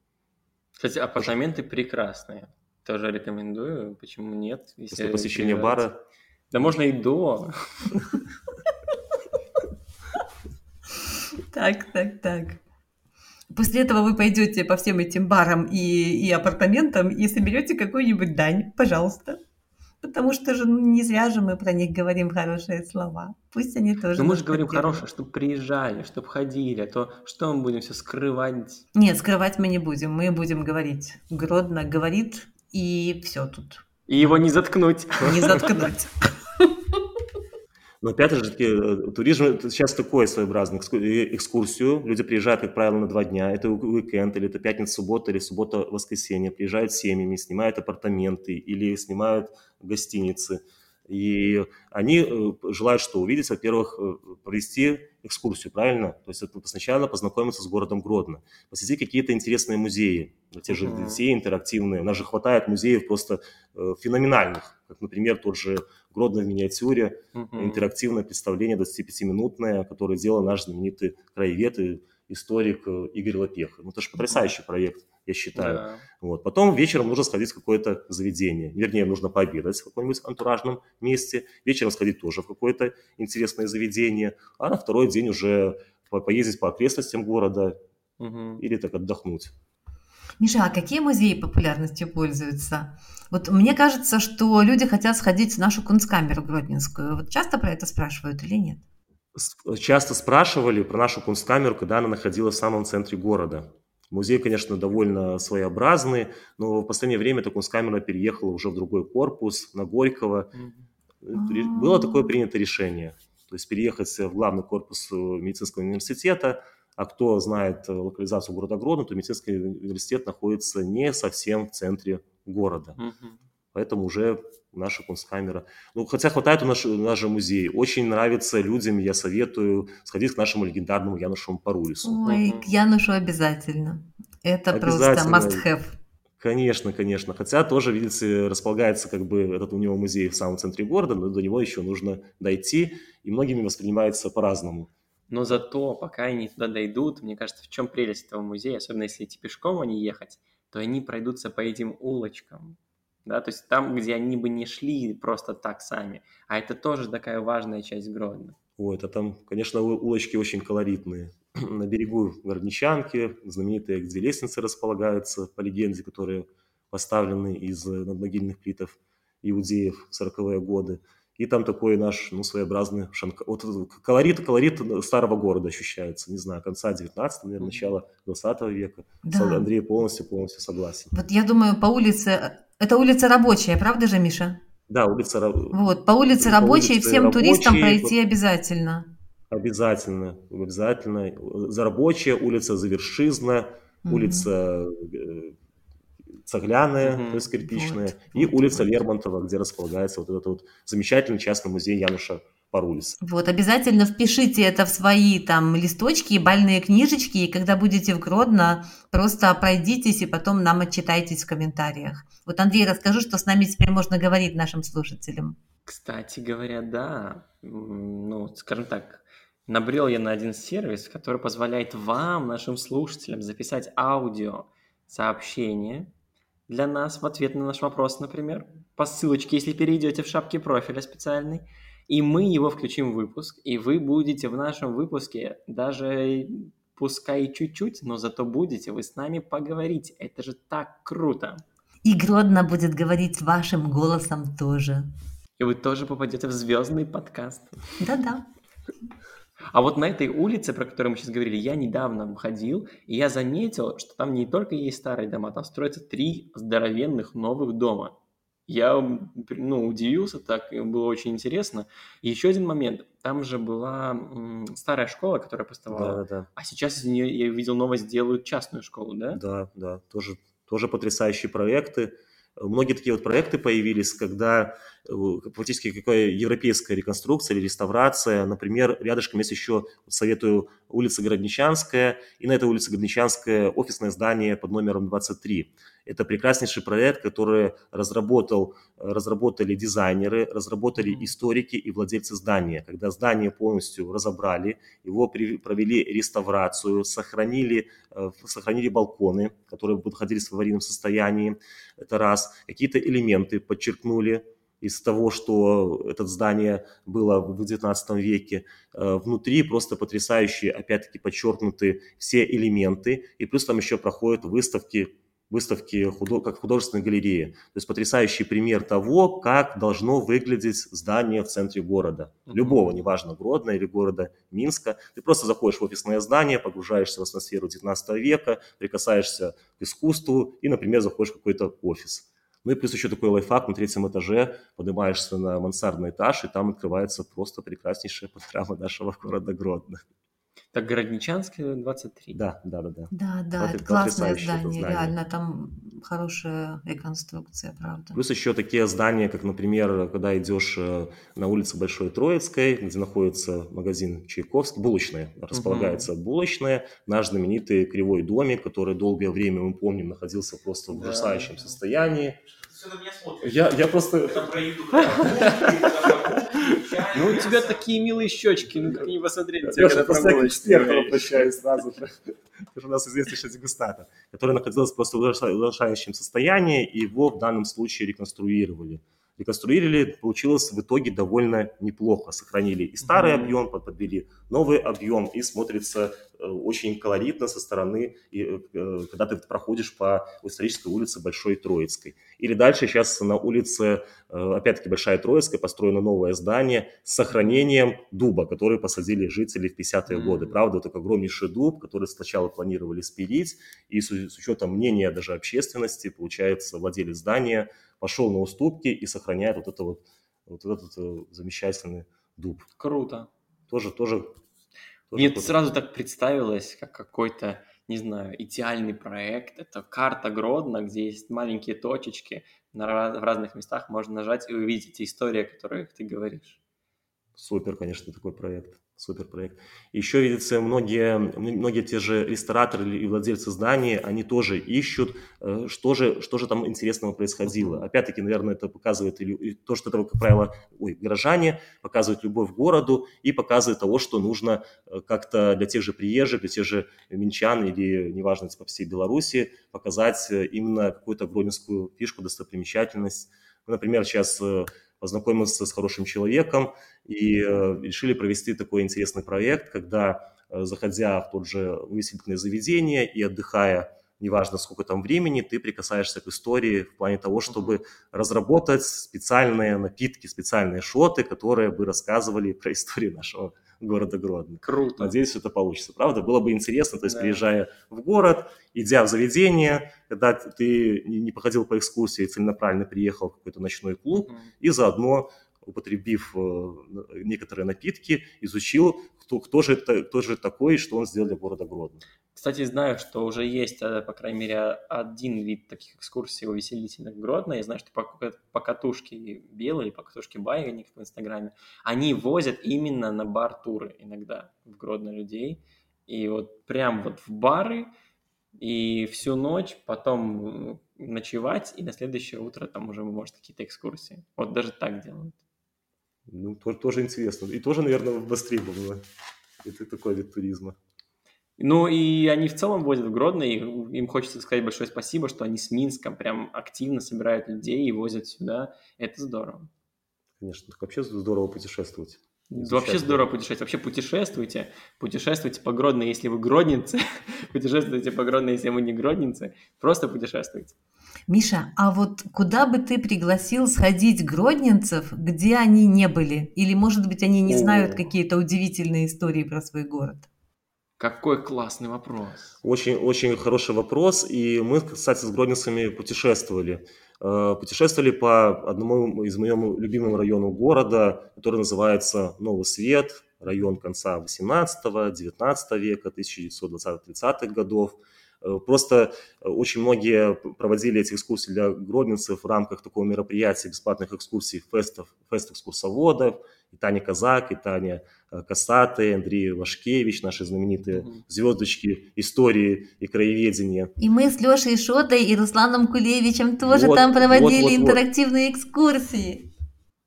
Кстати, апартаменты прекрасные. Тоже рекомендую. Почему нет? Если После посещения бара? Да можно и до. Так, так, так. После этого вы пойдете по всем этим барам и, и апартаментам и соберете какую-нибудь дань, пожалуйста. Потому что же ну, не зря же мы про них говорим хорошие слова. Пусть они тоже. Но мы же говорим хорошее, чтобы приезжали, чтобы ходили, а то что мы будем все скрывать? Нет, скрывать мы не будем. Мы будем говорить. Гродно говорит, и все тут. И его не заткнуть. Не заткнуть. Но опять же, таки, э, туризм это сейчас такой своеобразный экскурсию. Люди приезжают, как правило, на два дня. Это уикенд, или это пятница, суббота, или суббота, воскресенье. Приезжают семьями, снимают апартаменты или снимают гостиницы. И они э, желают что? Увидеть, во-первых, э, провести экскурсию, правильно? То есть это сначала познакомиться с городом Гродно, посетить какие-то интересные музеи, те же uh-huh. детей интерактивные. У нас же хватает музеев просто э, феноменальных, как, например, тот же Гродно в миниатюре, uh-huh. интерактивное представление 25-минутное, которое сделал наш знаменитый краевед и историк Игорь Лопех. Ну, это же потрясающий проект я считаю. Да. Вот. Потом вечером нужно сходить в какое-то заведение. Вернее, нужно пообедать в каком-нибудь антуражном месте. Вечером сходить тоже в какое-то интересное заведение. А на второй день уже поездить по окрестностям города угу. или так отдохнуть. Миша, а какие музеи популярностью пользуются? Вот мне кажется, что люди хотят сходить в нашу кунсткамеру Гродненскую. Вот часто про это спрашивают или нет? Часто спрашивали про нашу кунсткамеру, когда она находилась в самом центре города. Музей, конечно, довольно своеобразный, но в последнее время Токунскамера переехала уже в другой корпус, на Горького. Mm-hmm. Было такое принято решение. То есть переехать в главный корпус медицинского университета, а кто знает локализацию города Гродно, то медицинский университет находится не совсем в центре города. Mm-hmm. Поэтому уже наша кунсткамера. Ну, хотя хватает у нас, у нас же музей. Очень нравится людям, я советую сходить к нашему легендарному Янушу Парулису. Ой, к Янушу обязательно. Это просто must-have. Конечно, конечно. Хотя тоже, видите, располагается как бы этот у него музей в самом центре города, но до него еще нужно дойти, и многими воспринимается по-разному. Но зато, пока они туда дойдут, мне кажется, в чем прелесть этого музея, особенно если идти пешком, а не ехать, то они пройдутся по этим улочкам, да, то есть там, где они бы не шли просто так сами, а это тоже такая важная часть Гродно. Ой, это там, конечно, улочки очень колоритные. На берегу Горничанки знаменитые две лестницы располагаются, по легенде, которые поставлены из надмогильных плитов иудеев в 40-е годы. И там такой наш, ну, своеобразный шанка... вот колорит, колорит старого города ощущается, не знаю, конца 19 наверное, начала 20 века. Да. Андрей полностью, полностью согласен. Вот я думаю, по улице это улица Рабочая, правда же, Миша? Да, улица Рабочая. Вот, по улице по Рабочей улице всем рабочей, туристам пройти вот, обязательно. Обязательно, обязательно. За Рабочая, улица Завершизна, угу. улица Цагляная, угу. то есть кирпичная, вот, и вот, улица вот. Лермонтова, где располагается вот этот вот замечательный частный музей Януша Парулис. Вот, обязательно впишите это в свои там листочки и бальные книжечки, и когда будете в Гродно, просто пройдитесь и потом нам отчитайтесь в комментариях. Вот, Андрей, расскажи, что с нами теперь можно говорить нашим слушателям. Кстати говоря, да, ну, скажем так, набрел я на один сервис, который позволяет вам, нашим слушателям, записать аудио сообщение для нас в ответ на наш вопрос, например, по ссылочке, если перейдете в шапке профиля специальной – и мы его включим в выпуск, и вы будете в нашем выпуске даже пускай чуть-чуть, но зато будете вы с нами поговорить. Это же так круто. И Гродно будет говорить вашим голосом тоже. И вы тоже попадете в звездный подкаст. Да-да. А вот на этой улице, про которую мы сейчас говорили, я недавно ходил, и я заметил, что там не только есть старые дома, там строятся три здоровенных новых дома. Я ну, удивился так, было очень интересно. И еще один момент. Там же была старая школа, которая поставала. Да, да. А сейчас из нее, я видел новость, делают частную школу, да? Да, да. Тоже, тоже потрясающие проекты. Многие такие вот проекты появились, когда фактически какая европейская реконструкция или реставрация. Например, рядышком есть еще, советую, улица Городничанская, и на этой улице Городничанская офисное здание под номером 23. Это прекраснейший проект, который разработал, разработали дизайнеры, разработали историки и владельцы здания. Когда здание полностью разобрали, его провели реставрацию, сохранили, э, сохранили балконы, которые находились в аварийном состоянии, это раз. Какие-то элементы подчеркнули, из того, что это здание было в XIX веке. Э, внутри просто потрясающие, опять-таки, подчеркнуты все элементы. И плюс там еще проходят выставки выставки как художественной галерее. То есть потрясающий пример того, как должно выглядеть здание в центре города. Любого, неважно, Гродно или города Минска. Ты просто заходишь в офисное здание, погружаешься в атмосферу 19 века, прикасаешься к искусству и, например, заходишь в какой-то офис. Ну и плюс еще такой лайфхак, на третьем этаже поднимаешься на мансардный этаж, и там открывается просто прекраснейшая панорама нашего города Гродно. Так, Городничанская, 23. Да, да, да, да. Да, да, это классное здание, здание, реально, там хорошая реконструкция, правда. Плюс еще такие здания, как, например, когда идешь э, на улице Большой Троицкой, где находится магазин Чайковский, булочная, располагается угу. булочная, наш знаменитый Кривой домик, который долгое время, мы помним, находился просто в ужасающем да. состоянии. Я, я просто... Ну, у тебя такие милые щечки, ну как не посмотреть тебя, когда просто экспертом обращаюсь сразу же. Это у нас известнейший дегустатор, который находился просто в удушающем состоянии, и его в данном случае реконструировали реконструировали, получилось в итоге довольно неплохо. Сохранили и старый mm-hmm. объем, подвели новый объем, и смотрится э, очень колоритно со стороны, и, э, когда ты проходишь по исторической улице Большой Троицкой. Или дальше сейчас на улице, э, опять-таки, Большая Троицкая, построено новое здание с сохранением дуба, который посадили жители в 50-е mm-hmm. годы. Правда, это огромнейший дуб, который сначала планировали спилить, и с, с учетом мнения даже общественности, получается, владелец здания пошел на уступки и сохраняет вот, это вот, вот этот э, замечательный дуб. Круто. Тоже, тоже. тоже Мне сразу так представилось, как какой-то, не знаю, идеальный проект. Это карта Гродно, где есть маленькие точечки, на, в разных местах можно нажать и увидеть эти истории, о которых ты говоришь. Супер, конечно, такой проект супер проект. Еще видится, многие, многие те же рестораторы и владельцы зданий, они тоже ищут, э, что же, что же там интересного происходило. Опять-таки, наверное, это показывает или, то, что это, как правило, ой, горожане показывают любовь к городу и показывает того, что нужно э, как-то для тех же приезжих, для тех же минчан или, неважно, по всей Беларуси, показать э, именно какую-то гродненскую фишку, достопримечательность. Например, сейчас познакомился с хорошим человеком и э, решили провести такой интересный проект, когда, э, заходя в тот же увеселительное заведение и отдыхая неважно сколько там времени, ты прикасаешься к истории в плане того, чтобы разработать специальные напитки, специальные шоты, которые бы рассказывали про историю нашего города Гродно. Круто. Надеюсь, это получится. Правда, было бы интересно, то есть, да. приезжая в город, идя в заведение, когда ты не походил по экскурсии, целенаправленно приехал в какой-то ночной клуб, mm-hmm. и заодно употребив э, некоторые напитки, изучил, кто, кто, же это, кто же такой, что он сделал для города Гродно. Кстати, знаю, что уже есть, э, по крайней мере, один вид таких экскурсий увеселительных в Гродно. Я знаю, что по, катушке или по катушке Байганик в Инстаграме, они возят именно на бар-туры иногда в Гродно людей. И вот прям вот в бары, и всю ночь, потом ночевать, и на следующее утро там уже, может, какие-то экскурсии. Вот даже так делают. Ну, тоже, тоже интересно. И тоже, наверное, востребовано. Это такой вид туризма. Ну и они в целом возят в Гродно, и им хочется сказать большое спасибо, что они с Минском прям активно собирают людей и возят сюда. Это здорово. Конечно, так вообще здорово путешествовать. Вообще здорово путешествовать. Вообще путешествуйте. Путешествуйте по Гродно, если вы гродницы. путешествуйте по Гродно, если вы не гродницы. Просто путешествуйте. Миша, а вот куда бы ты пригласил сходить гродненцев, где они не были? Или, может быть, они не знают какие-то удивительные истории про свой город? Какой классный вопрос. Очень, очень хороший вопрос. И мы, кстати, с гродненцами путешествовали. Э, путешествовали по одному из моим любимым районов города, который называется Новый Свет, район конца 18-19 века, 1920-30-х годов. Э, просто очень многие проводили эти экскурсии для гродненцев в рамках такого мероприятия, бесплатных экскурсий, фестов, фест экскурсоводов. И Таня Казак, и Таня э, Касаты, Андрей Вашкевич, наши знаменитые mm-hmm. звездочки истории и краеведения. И мы с Лешей Шотой и Русланом Кулевичем тоже вот, там проводили вот, вот, интерактивные вот. экскурсии.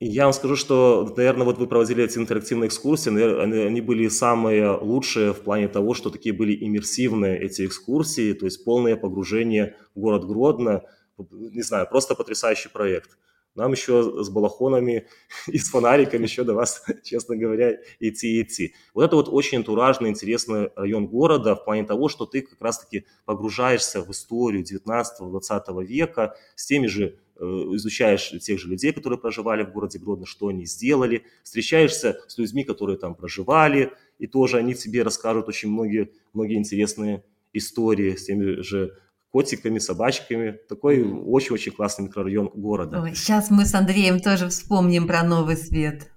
Я вам скажу, что, наверное, вот вы проводили эти интерактивные экскурсии, наверное, они были самые лучшие в плане того, что такие были иммерсивные эти экскурсии, то есть полное погружение в город Гродно, не знаю, просто потрясающий проект. Нам еще с балахонами и с фонариками еще до вас, честно говоря, идти и идти. Вот это вот очень антуражный, интересный район города в плане того, что ты как раз-таки погружаешься в историю 19-20 века с теми же э, изучаешь тех же людей, которые проживали в городе Гродно, что они сделали, встречаешься с людьми, которые там проживали, и тоже они тебе расскажут очень многие, многие интересные истории с теми же котиками, собачками. Такой очень-очень классный микрорайон города. Ой, сейчас мы с Андреем тоже вспомним про Новый Свет.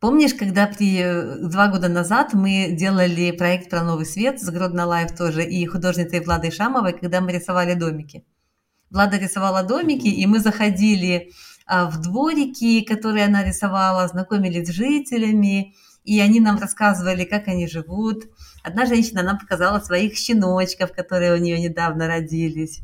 Помнишь, когда при, два года назад мы делали проект про Новый Свет с Hrodna Life тоже и художницей Владой Шамовой, когда мы рисовали домики. Влада рисовала домики, и мы заходили а, в дворики, которые она рисовала, знакомились с жителями, и они нам рассказывали, как они живут. Одна женщина нам показала своих щеночков, которые у нее недавно родились.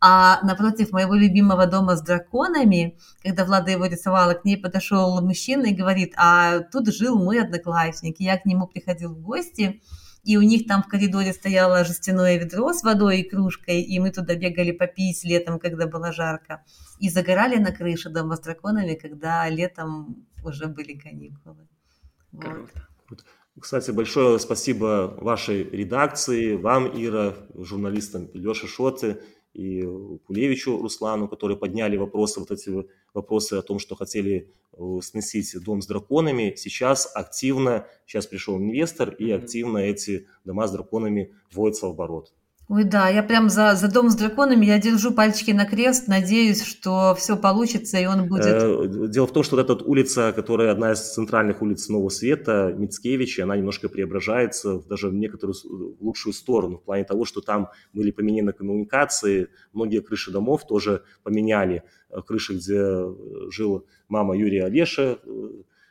А напротив моего любимого дома с драконами, когда Влада его рисовала, к ней подошел мужчина и говорит, а тут жил мой одноклассник. Я к нему приходил в гости, и у них там в коридоре стояло жестяное ведро с водой и кружкой, и мы туда бегали попить летом, когда было жарко, и загорали на крыше дома с драконами, когда летом уже были каникулы. Круто. Вот. Кстати, большое спасибо вашей редакции, вам, Ира, журналистам Леше Шоты и Кулевичу Руслану, которые подняли вопросы, вот эти вопросы о том, что хотели э, сносить дом с драконами. Сейчас активно, сейчас пришел инвестор, и активно эти дома с драконами вводятся в оборот. Ой, да, я прям за, за дом с драконами, я держу пальчики на крест, надеюсь, что все получится, и он будет... Э, дело в том, что вот эта улица, которая одна из центральных улиц Нового Света, Мицкевич, она немножко преображается даже в некоторую лучшую сторону, в плане того, что там были поменены коммуникации, многие крыши домов тоже поменяли, э, крыши, где э, жил мама Юрия Олеша,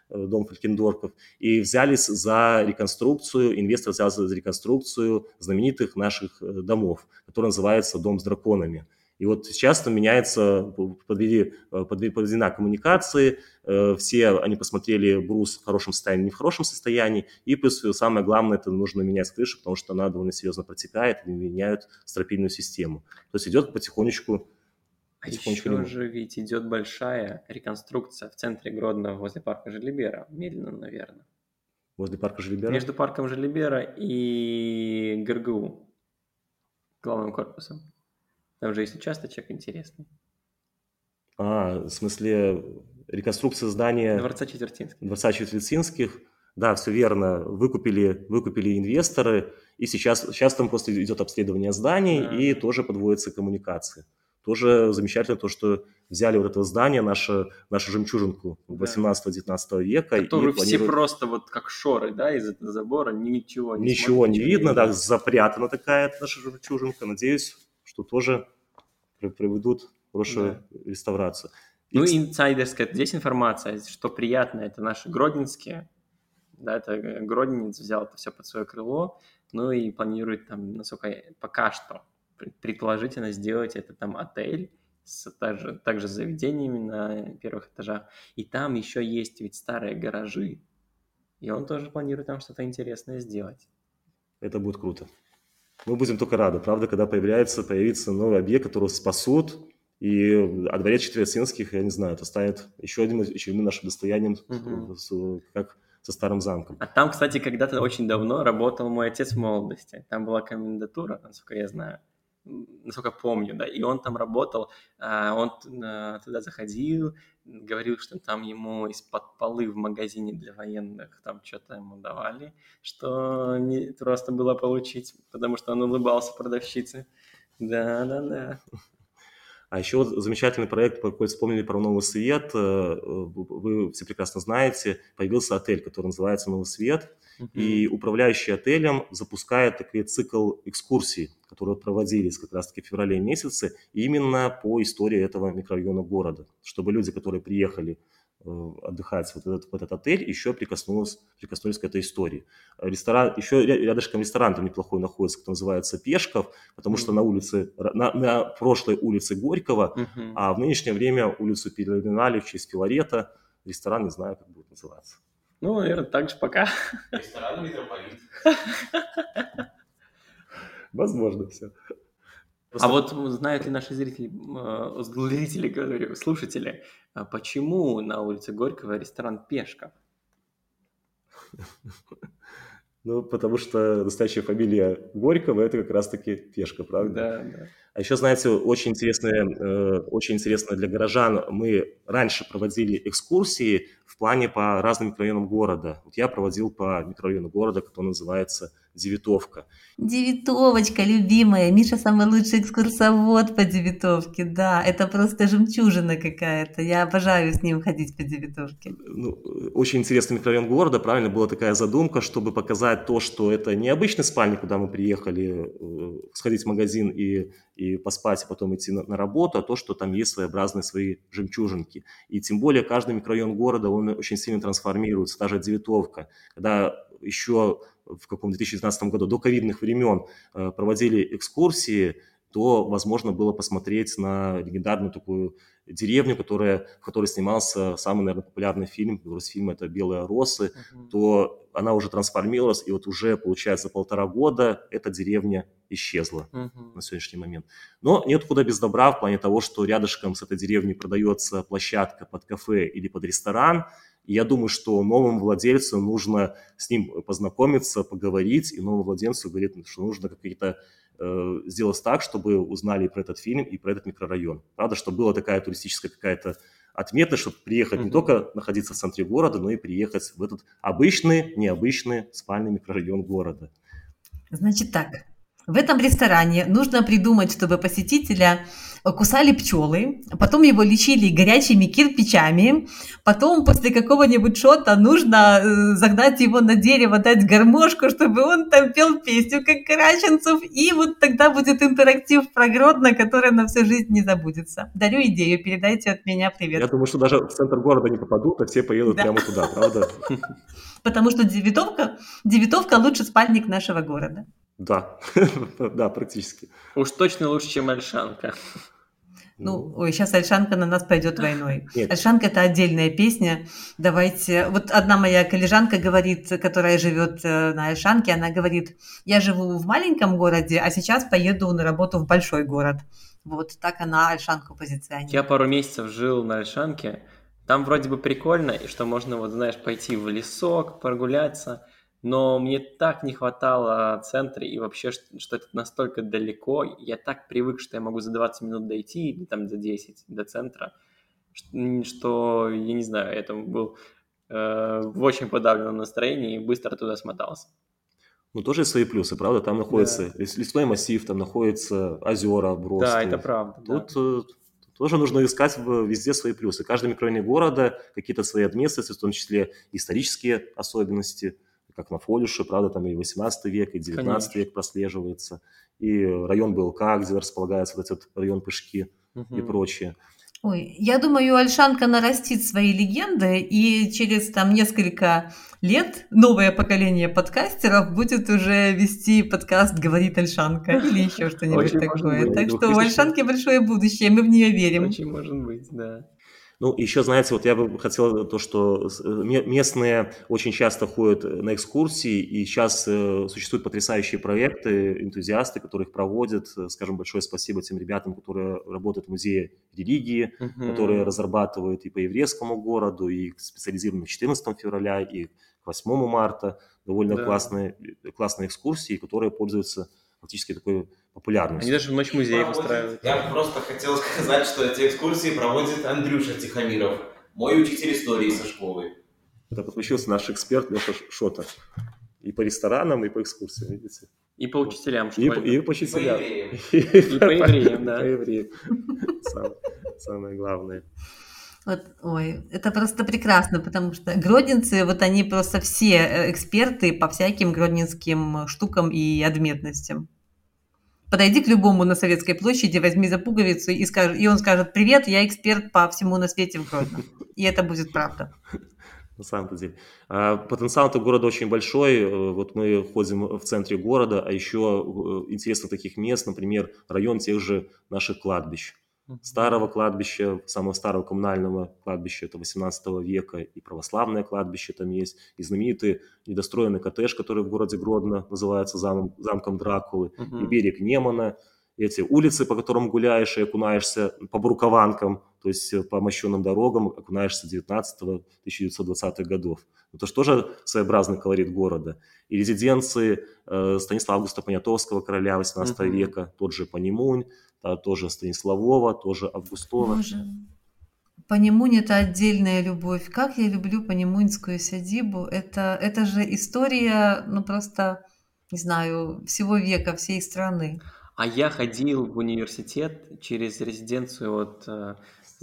дом Фалькендорфов, и взялись за реконструкцию, инвестор взялся за реконструкцию знаменитых наших э, домов, который называется «Дом с драконами». И вот сейчас там меняется, подвели, э, подведена коммуникации, все они посмотрели брус в хорошем состоянии, не в хорошем состоянии, и плюс самое главное, это нужно менять крышу, потому что она довольно серьезно протекает, и меняют стропильную систему. То есть идет потихонечку а еще же ведь идет большая реконструкция в центре Гродно возле парка Желибера. Медленно, наверное. Возле парка Желибера? Между парком Желибера и ГРГУ, главным корпусом. Там же есть участочек интересный. А, в смысле реконструкция здания... Дворца Четвертинских. Дворца Четвертинских. Да, все верно. Выкупили, выкупили инвесторы, и сейчас, сейчас там просто идет обследование зданий, да. и тоже подводятся коммуникации тоже замечательно то, что взяли вот это здание, нашу, нашу жемчужинку да. 18-19 века. Которую и все планируют... просто вот как шоры, да, из этого забора, ничего не Ничего смотрят, не видно, да, запрятана такая наша жемчужинка. Надеюсь, что тоже приведут хорошую да. реставрацию. Ну, и инсайдерская здесь информация, что приятно, это наши гродненские, да, это Гродненец взял это все под свое крыло, ну и планирует там, насколько пока что предположительно сделать это там отель с также, также заведениями на первых этажах. И там еще есть ведь старые гаражи. И он тоже планирует там что-то интересное сделать. Это будет круто. Мы будем только рады, правда, когда появляется, появится новый объект, который спасут, и о дворе Четверостинских, я не знаю, это станет еще одним очередным нашим достоянием, угу. как со старым замком. А там, кстати, когда-то очень давно работал мой отец в молодости. Там была комендатура, насколько я знаю насколько помню, да, и он там работал, а, он туда заходил, говорил, что там ему из-под полы в магазине для военных там что-то ему давали, что не просто было получить, потому что он улыбался продавщице. Да-да-да. А еще вот замечательный проект, какой вспомнили про Новый Свет, э, вы все прекрасно знаете, появился отель, который называется Новый Свет – И управляющий отелем запускает такой цикл экскурсий, которые проводились как раз-таки в феврале месяце, именно по истории этого микрорайона города, чтобы люди, которые приехали отдыхать вот этот, в этот отель, еще прикоснулись, прикоснулись к этой истории. Ресторан, еще рядышком ресторан там неплохой находится, который называется Пешков, потому mm-hmm. что на улице, на, на прошлой улице Горького, mm-hmm. а в нынешнее время улицу переименовали в честь Филарета. Ресторан, не знаю, как будет называться. Ну, наверное, так же пока. Ресторан Митрополит. Возможно, все. А вот знают ли наши зрители, э, зрители, говорю, слушатели, а почему на улице Горького ресторан Пешка? Ну, потому что настоящая фамилия Горького – это как раз-таки Пешка, правда? Да, да. А еще, знаете, очень интересное, э, очень интересно для горожан, мы раньше проводили экскурсии в плане по разным микрорайонам города. Вот я проводил по микрорайону города, который называется Девятовка. Девятовочка, любимая. Миша самый лучший экскурсовод по Девятовке. Да, это просто жемчужина какая-то. Я обожаю с ним ходить по Девятовке. Ну, очень интересный микрорайон города. Правильно, была такая задумка, чтобы показать то, что это не обычный спальник, куда мы приехали э, сходить в магазин и, и поспать, а потом идти на, на работу, а то, что там есть своеобразные свои жемчужинки. И тем более каждый микрорайон города, он очень сильно трансформируется. Даже Девятовка, когда еще в каком 2019 году, до ковидных времен э, проводили экскурсии, то возможно было посмотреть на легендарную такую деревню, которая, в которой снимался самый, наверное, популярный фильм, фильм это «Белые росы», uh-huh. то она уже трансформировалась, и вот уже, получается, полтора года эта деревня исчезла uh-huh. на сегодняшний момент. Но нет куда без добра в плане того, что рядышком с этой деревней продается площадка под кафе или под ресторан, и я думаю, что новому владельцу нужно с ним познакомиться, поговорить, и новому владельцу говорит, что нужно какие-то э, сделать так, чтобы узнали про этот фильм и про этот микрорайон. Правда, чтобы была такая туристическая какая-то отметка, чтобы приехать mm-hmm. не только находиться в центре города, но и приехать в этот обычный, необычный спальный микрорайон города. Значит так, в этом ресторане нужно придумать, чтобы посетителя кусали пчелы, потом его лечили горячими кирпичами, потом после какого-нибудь шота нужно э, загнать его на дерево, дать гармошку, чтобы он там пел песню, как Караченцев, и вот тогда будет интерактив про Гродно, который на всю жизнь не забудется. Дарю идею, передайте от меня привет. Я думаю, что даже в центр города не попадут, а все поедут да. прямо туда, правда? Потому что Девятовка, Девятовка лучший спальник нашего города. Да, да, практически. Уж точно лучше, чем Альшанка. Ну, ну, ой, сейчас Альшанка на нас пойдет войной. Нет. Альшанка это отдельная песня. Давайте. Вот одна моя коллежанка говорит, которая живет э, на Альшанке, она говорит: я живу в маленьком городе, а сейчас поеду на работу в большой город. Вот так она Альшанку позиционирует. Я пару месяцев жил на Альшанке. Там вроде бы прикольно, и что можно, вот знаешь, пойти в лесок, прогуляться но мне так не хватало центра и вообще, что, это настолько далеко. Я так привык, что я могу за 20 минут дойти, или там за 10 до центра, что, я не знаю, я там был э, в очень подавленном настроении и быстро туда смотался. Ну, тоже свои плюсы, правда? Там находится да. лесной массив, там находятся озера, броски. Да, это правда. Тут да. тоже нужно искать везде свои плюсы. Каждый микрорайон города, какие-то свои отметственности, в том числе исторические особенности – как на Фолюше, правда, там и 18 век, и 19 Конечно. век прослеживается, и район БЛК, где располагается вот этот район Пышки угу. и прочее. Ой, я думаю, Альшанка нарастит свои легенды, и через там несколько лет новое поколение подкастеров будет уже вести подкаст «Говорит Альшанка» или еще что-нибудь такое. Так что у Альшанки большое будущее, мы в нее верим. Очень может быть, да. Ну, еще, знаете, вот я бы хотел то, что э, местные очень часто ходят на экскурсии, и сейчас э, существуют потрясающие проекты, энтузиасты, которые их проводят. Скажем, большое спасибо тем ребятам, которые работают в музее религии, uh-huh. которые разрабатывают и по еврейскому городу, и специализированно 14 февраля, и к 8 марта. Довольно да. классные, классные экскурсии, которые пользуются фактически такой популярностью. Они даже ночь музеев устраивают. Я просто хотел сказать, что эти экскурсии проводит Андрюша Тихомиров, мой учитель истории со школы. Это подключился наш эксперт Леша Шота. И по ресторанам, и по экскурсиям, видите? И по учителям И, и по учителям. И по евреям, да. По евреям. Самое главное. Вот, ой, это просто прекрасно, потому что гродненцы, вот они просто все э, эксперты по всяким гродненским штукам и отметностям. Подойди к любому на Советской площади, возьми за пуговицу и, скажи, и он скажет «Привет, я эксперт по всему на свете в Гродно». И это будет правда. На самом деле. А потенциал этого города очень большой. Э, вот мы ходим в центре города, а еще э, интересно таких мест, например, район тех же наших кладбищ старого кладбища, самого старого коммунального кладбища, это 18 века, и православное кладбище там есть, и знаменитый недостроенный коттедж, который в городе Гродно называется зам, замком Дракулы, uh-huh. и берег Немана, эти улицы, по которым гуляешь и окунаешься по брукованкам, то есть э, по мощенным дорогам окунаешься 19-1920-х годов. Это же тоже своеобразный колорит города. И резиденции э, Станислава Августа Понятовского, короля 18 uh-huh. века, тот же Панимунь, тоже Станиславова, тоже Августова. Боже. Это отдельная любовь. Как я люблю Панимуньскую садибу. Это, это же история, ну просто, не знаю, всего века, всей страны. А я ходил в университет через резиденцию от э,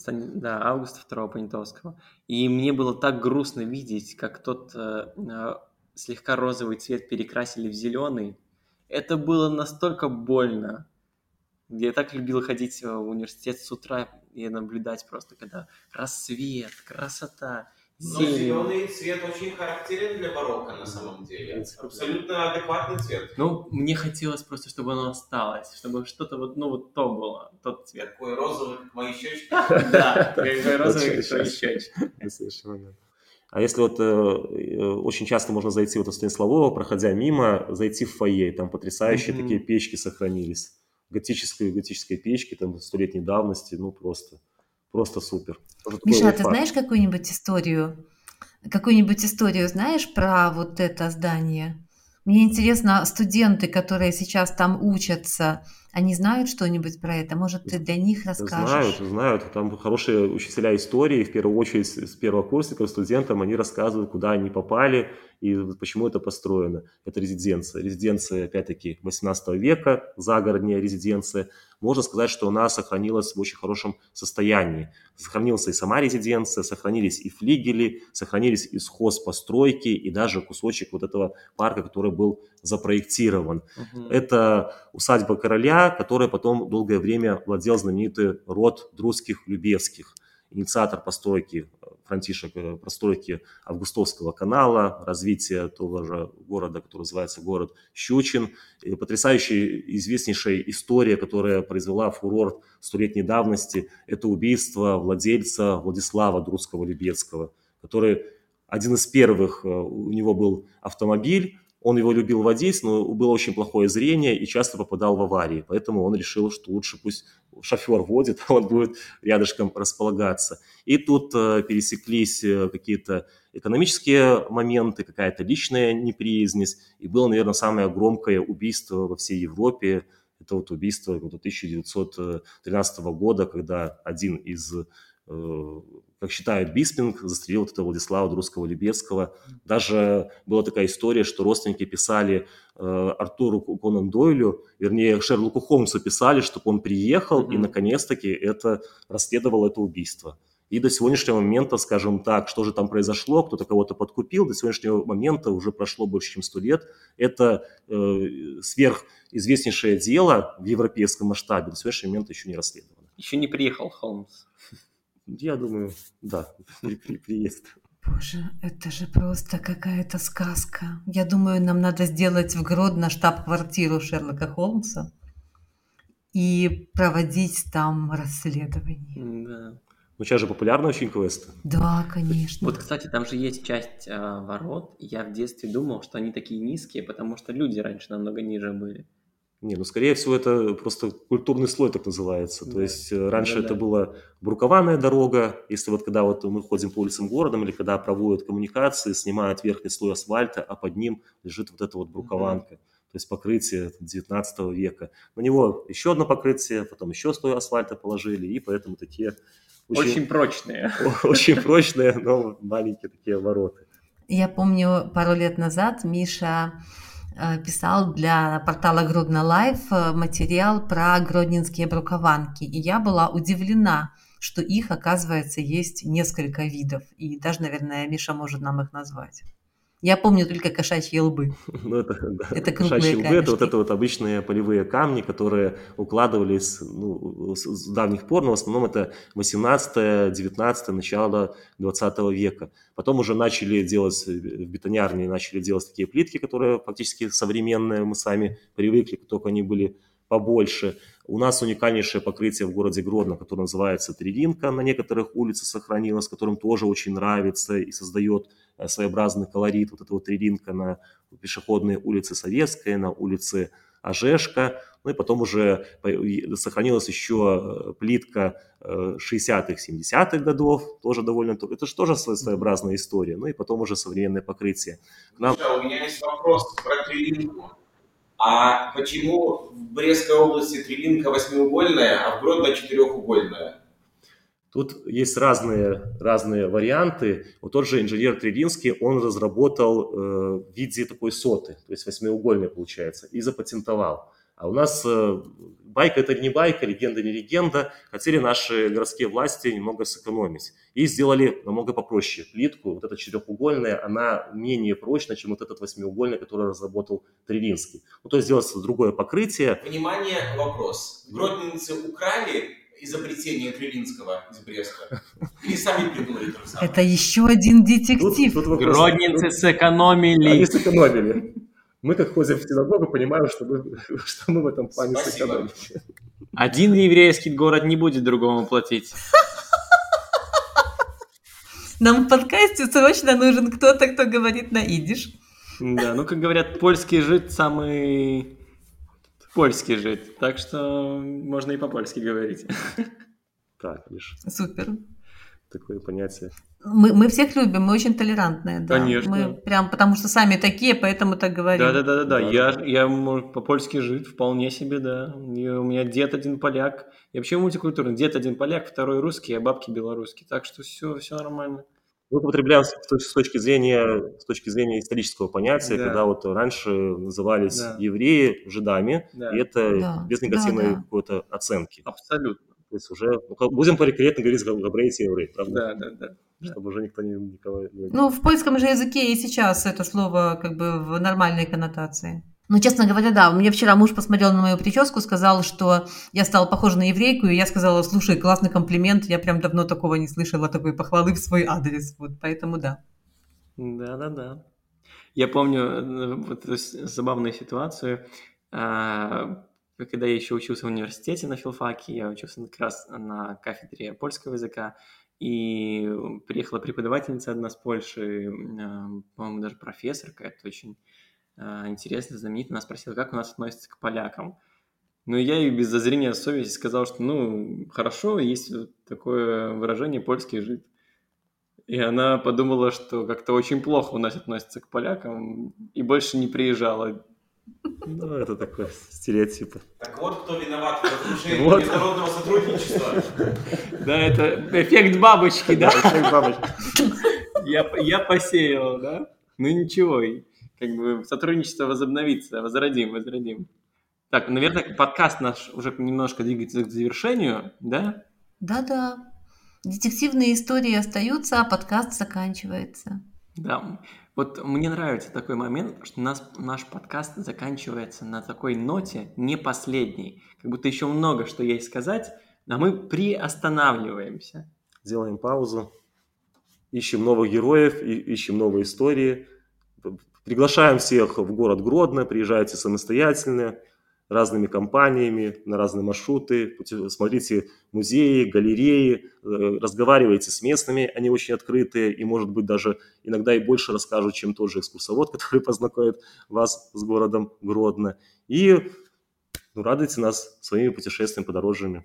да, Августа II Понятовского. И мне было так грустно видеть, как тот э, э, слегка розовый цвет перекрасили в зеленый. Это было настолько больно. Я так любил ходить в университет с утра и наблюдать просто, когда рассвет, красота, но зеленый цвет очень характерен для барокко на самом деле. Абсолютно адекватный цвет. Ну, мне хотелось просто, чтобы оно осталось, чтобы что-то вот, ну, вот то было, тот цвет. Такой розовый, как мои щечки. Да, такой розовый, как твои щечки. А если вот э, э, очень часто можно зайти вот от Станиславова, проходя мимо, зайти в фойе, там потрясающие такие печки сохранились готической, готической печки, там, столетней давности, ну, просто, просто супер. Миша, а ты знаешь какую-нибудь историю, какую-нибудь историю знаешь про вот это здание? Мне интересно, студенты, которые сейчас там учатся, они знают что-нибудь про это? Может, ты для них расскажешь? Знают, знают. Там хорошие учителя истории, в первую очередь с первого курсника студентам, они рассказывают, куда они попали и почему это построено. Это резиденция. Резиденция, опять-таки, 18 века, загородная резиденция. Можно сказать, что она сохранилась в очень хорошем состоянии. Сохранилась и сама резиденция, сохранились и флигели, сохранились и постройки, и даже кусочек вот этого парка, который был запроектирован. Угу. Это усадьба короля, которая потом долгое время владел знаменитый род друзских Любецких, инициатор постройки Франтишек, э, постройки Августовского канала, развития того же города, который называется город Щучин, и потрясающая, известнейшая история, которая произвела фурор столетней давности, это убийство владельца Владислава Друзского-Любецкого, который один из первых, э, у него был автомобиль, он его любил водить, но было очень плохое зрение и часто попадал в аварии. Поэтому он решил, что лучше пусть шофер водит, а он будет рядышком располагаться. И тут э, пересеклись э, какие-то экономические моменты, какая-то личная неприязнь. И было, наверное, самое громкое убийство во всей Европе. Это вот убийство 1913 года, когда один из Э, как считают, Биспинг застрелил этого Владислава Друзского Любецкого. Даже была такая история, что родственники писали э, Артуру Конан Дойлю, вернее, Шерлоку Холмсу писали, чтобы он приехал mm-hmm. и, наконец-таки, это расследовал это убийство. И до сегодняшнего момента, скажем так, что же там произошло, кто-то кого-то подкупил, до сегодняшнего момента уже прошло больше, чем сто лет. Это э, сверхизвестнейшее дело в европейском масштабе, до сегодняшнего момента еще не расследовано. Еще не приехал Холмс. Я думаю, да, при, при, приезд. Боже, это же просто какая-то сказка. Я думаю, нам надо сделать в Гродно штаб-квартиру Шерлока Холмса и проводить там расследование. Да. Ну, сейчас же популярны очень квесты. Да, конечно. Вот, кстати, там же есть часть э, ворот. Я в детстве думал, что они такие низкие, потому что люди раньше намного ниже были. Не, ну, скорее всего, это просто культурный слой так называется. Да. То есть э, раньше да, это да. была брукованная дорога. Если вот когда вот мы ходим по улицам города или когда проводят коммуникации, снимают верхний слой асфальта, а под ним лежит вот эта вот брукованка. Mm-hmm то есть покрытие 19 века. На него еще одно покрытие, потом еще слой асфальта положили, и поэтому такие... Очень, очень прочные. Очень прочные, но маленькие такие ворота. Я помню, пару лет назад Миша писал для портала Гродно Life э, материал про гродненские брукованки. И я была удивлена, что их, оказывается, есть несколько видов. И даже, наверное, Миша может нам их назвать. Я помню только кошачьи лбы. Ну, это, да. Это Кошачьи лбы – это вот это вот обычные полевые камни, которые укладывались ну, с давних пор, но в основном это 18-19, начало 20 века. Потом уже начали делать, э, в бетонярне начали делать такие плитки, которые фактически современные, мы сами привыкли, только они были побольше. У нас уникальнейшее покрытие в городе Гродно, которое называется Трилинка, на некоторых улицах сохранилось, которым тоже очень нравится и создает своеобразный колорит. Вот эта вот Трилинка на пешеходной улице Советской, на улице Ожешка. Ну и потом уже сохранилась еще э, плитка э, 60-х, 70-х годов, тоже довольно... то- Это же тоже своеобразная история. Ну и потом уже современное покрытие. Нам Миша, у меня есть вопрос про Трилинку. А почему в Брестской области Трилинка восьмиугольная, а в Гродно четырехугольная? Тут есть разные, разные варианты. Вот тот же инженер Трилинский, он разработал э, в виде такой соты, то есть восьмиугольной получается, и запатентовал. А у нас э, байка это не байка, легенда не легенда. Хотели наши городские власти немного сэкономить. И сделали намного попроще плитку. Вот эта четырехугольная, она менее прочная, чем вот этот восьмиугольный, который разработал Трилинский. Ну, то есть сделать другое покрытие. Внимание, вопрос. Гродненцы украли изобретение Трилинского из Бреста? Или сами придумали то же самое? Это еще один Тут- детектив. тут вопрос- Гродницы Они сэкономили. сэкономили. Мы, как ходим в синагогу, понимаем, что мы, что мы в этом плане Спасибо. сэкономили. Один еврейский город не будет другому платить. Нам в подкасте срочно нужен кто-то, кто говорит на идиш. Да, ну, как говорят, польский жид самый польский жид. Так что можно и по-польски говорить. Так, лишь Супер. такое понятие. Мы, мы всех любим, мы очень толерантные, да. Конечно. Мы прям потому что сами такие, поэтому так говорим. Да-да-да-да, Да, я, да. я может, по-польски жид, вполне себе, да. И у меня дед один поляк. Я вообще мультикультурный. Дед один поляк, второй русский, а бабки белорусские. Так что все, все нормально. Мы употребляем с точ- с точки зрения, с точки зрения исторического понятия, Да. когда вот раньше назывались Да. евреи жидами, Да. и это Да, без негативной да, да. какой-то оценки. Абсолютно. То есть уже, ну, будем корректно говорить габрейти и евреи, правда? Да, да, да. Чтобы уже никто не, никого не... Ну, в польском же языке и сейчас это слово как бы в нормальной коннотации. Ну, честно говоря, да, мне вчера муж посмотрел на мою прическу, сказал, что я стала похожа на еврейку, и я сказала, слушай, классный комплимент, я прям давно такого не слышала, такой похвалы в свой адрес, вот, поэтому да. Да-да-да. Я помню э, вот забавную ситуацию, а, когда я еще учился в университете на филфаке, я учился как раз на кафедре польского языка, и приехала преподавательница одна с Польши, м, по-моему, даже профессор какая-то очень а, интересная, знаменитая, она спросила, как у нас относятся к полякам. Ну, я ей без зазрения совести сказал, что, ну, хорошо, есть такое выражение «польский жид». И она подумала, что как-то очень плохо у нас относятся к полякам, и больше не приезжала. Ну, это такой стереотип. Так вот, кто виноват в разрушении Вот. международного сотрудничества. Да, это эффект бабочки, да? Человек бабочка. Я, я посеял, да? Ну ничего, как бы сотрудничество возобновится, возродим, возродим. Так, наверное, подкаст наш уже немножко двигается к завершению, да? Да-да, детективные истории остаются, а подкаст заканчивается. Да. Вот мне нравится такой момент, что нас, наш подкаст заканчивается на такой ноте, не последней. Как будто еще много что есть сказать, а мы приостанавливаемся. Делаем паузу, ищем новых героев, и- ищем новые истории. Приглашаем всех в город Гродно, приезжайте самостоятельно, разными компаниями, на разные маршруты, смотрите музеи, галереи, э, разговаривайте с местными, они очень открытые и, может быть, даже иногда и больше расскажут, чем тот же экскурсовод, который познакомит вас с городом Гродно. И ну, радуйте нас своими путешествиями, подорожьями.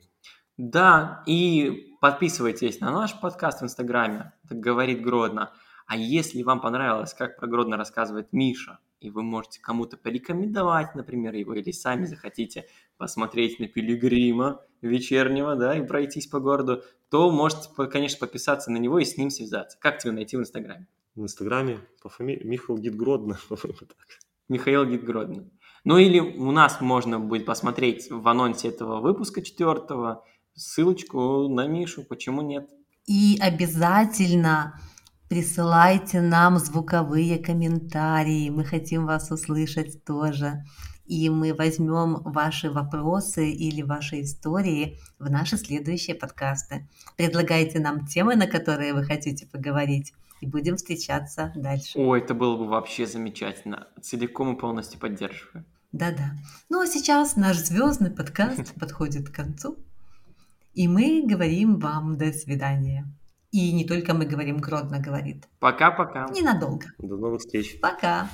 Да, и подписывайтесь на наш подкаст в Инстаграме, так говорит Гродно. А если вам понравилось, как про Гродно рассказывает Миша, и вы можете кому-то порекомендовать, например, его, или сами захотите посмотреть на пилигрима вечернего, да, и пройтись по городу, то можете, конечно, подписаться на него и с ним связаться. Как тебя найти в Инстаграме? В Инстаграме по фамилии Михаил Гид Гродно. по-моему, так. Михаил Гид Гродно. Ну или у нас можно будет посмотреть в анонсе этого выпуска четвертого, ссылочку на Мишу, почему нет? И обязательно присылайте нам звуковые комментарии. Мы хотим вас услышать тоже. И мы возьмем ваши вопросы или ваши истории в наши следующие подкасты. Предлагайте нам темы, на которые вы хотите поговорить, и будем встречаться дальше. О, это было бы вообще замечательно. Целиком и полностью поддерживаю. Да-да. Ну а сейчас наш звездный подкаст подходит к концу. И мы говорим вам до свидания. И не только мы говорим, Гродно говорит. Пока-пока. Ненадолго. До новых встреч. Пока.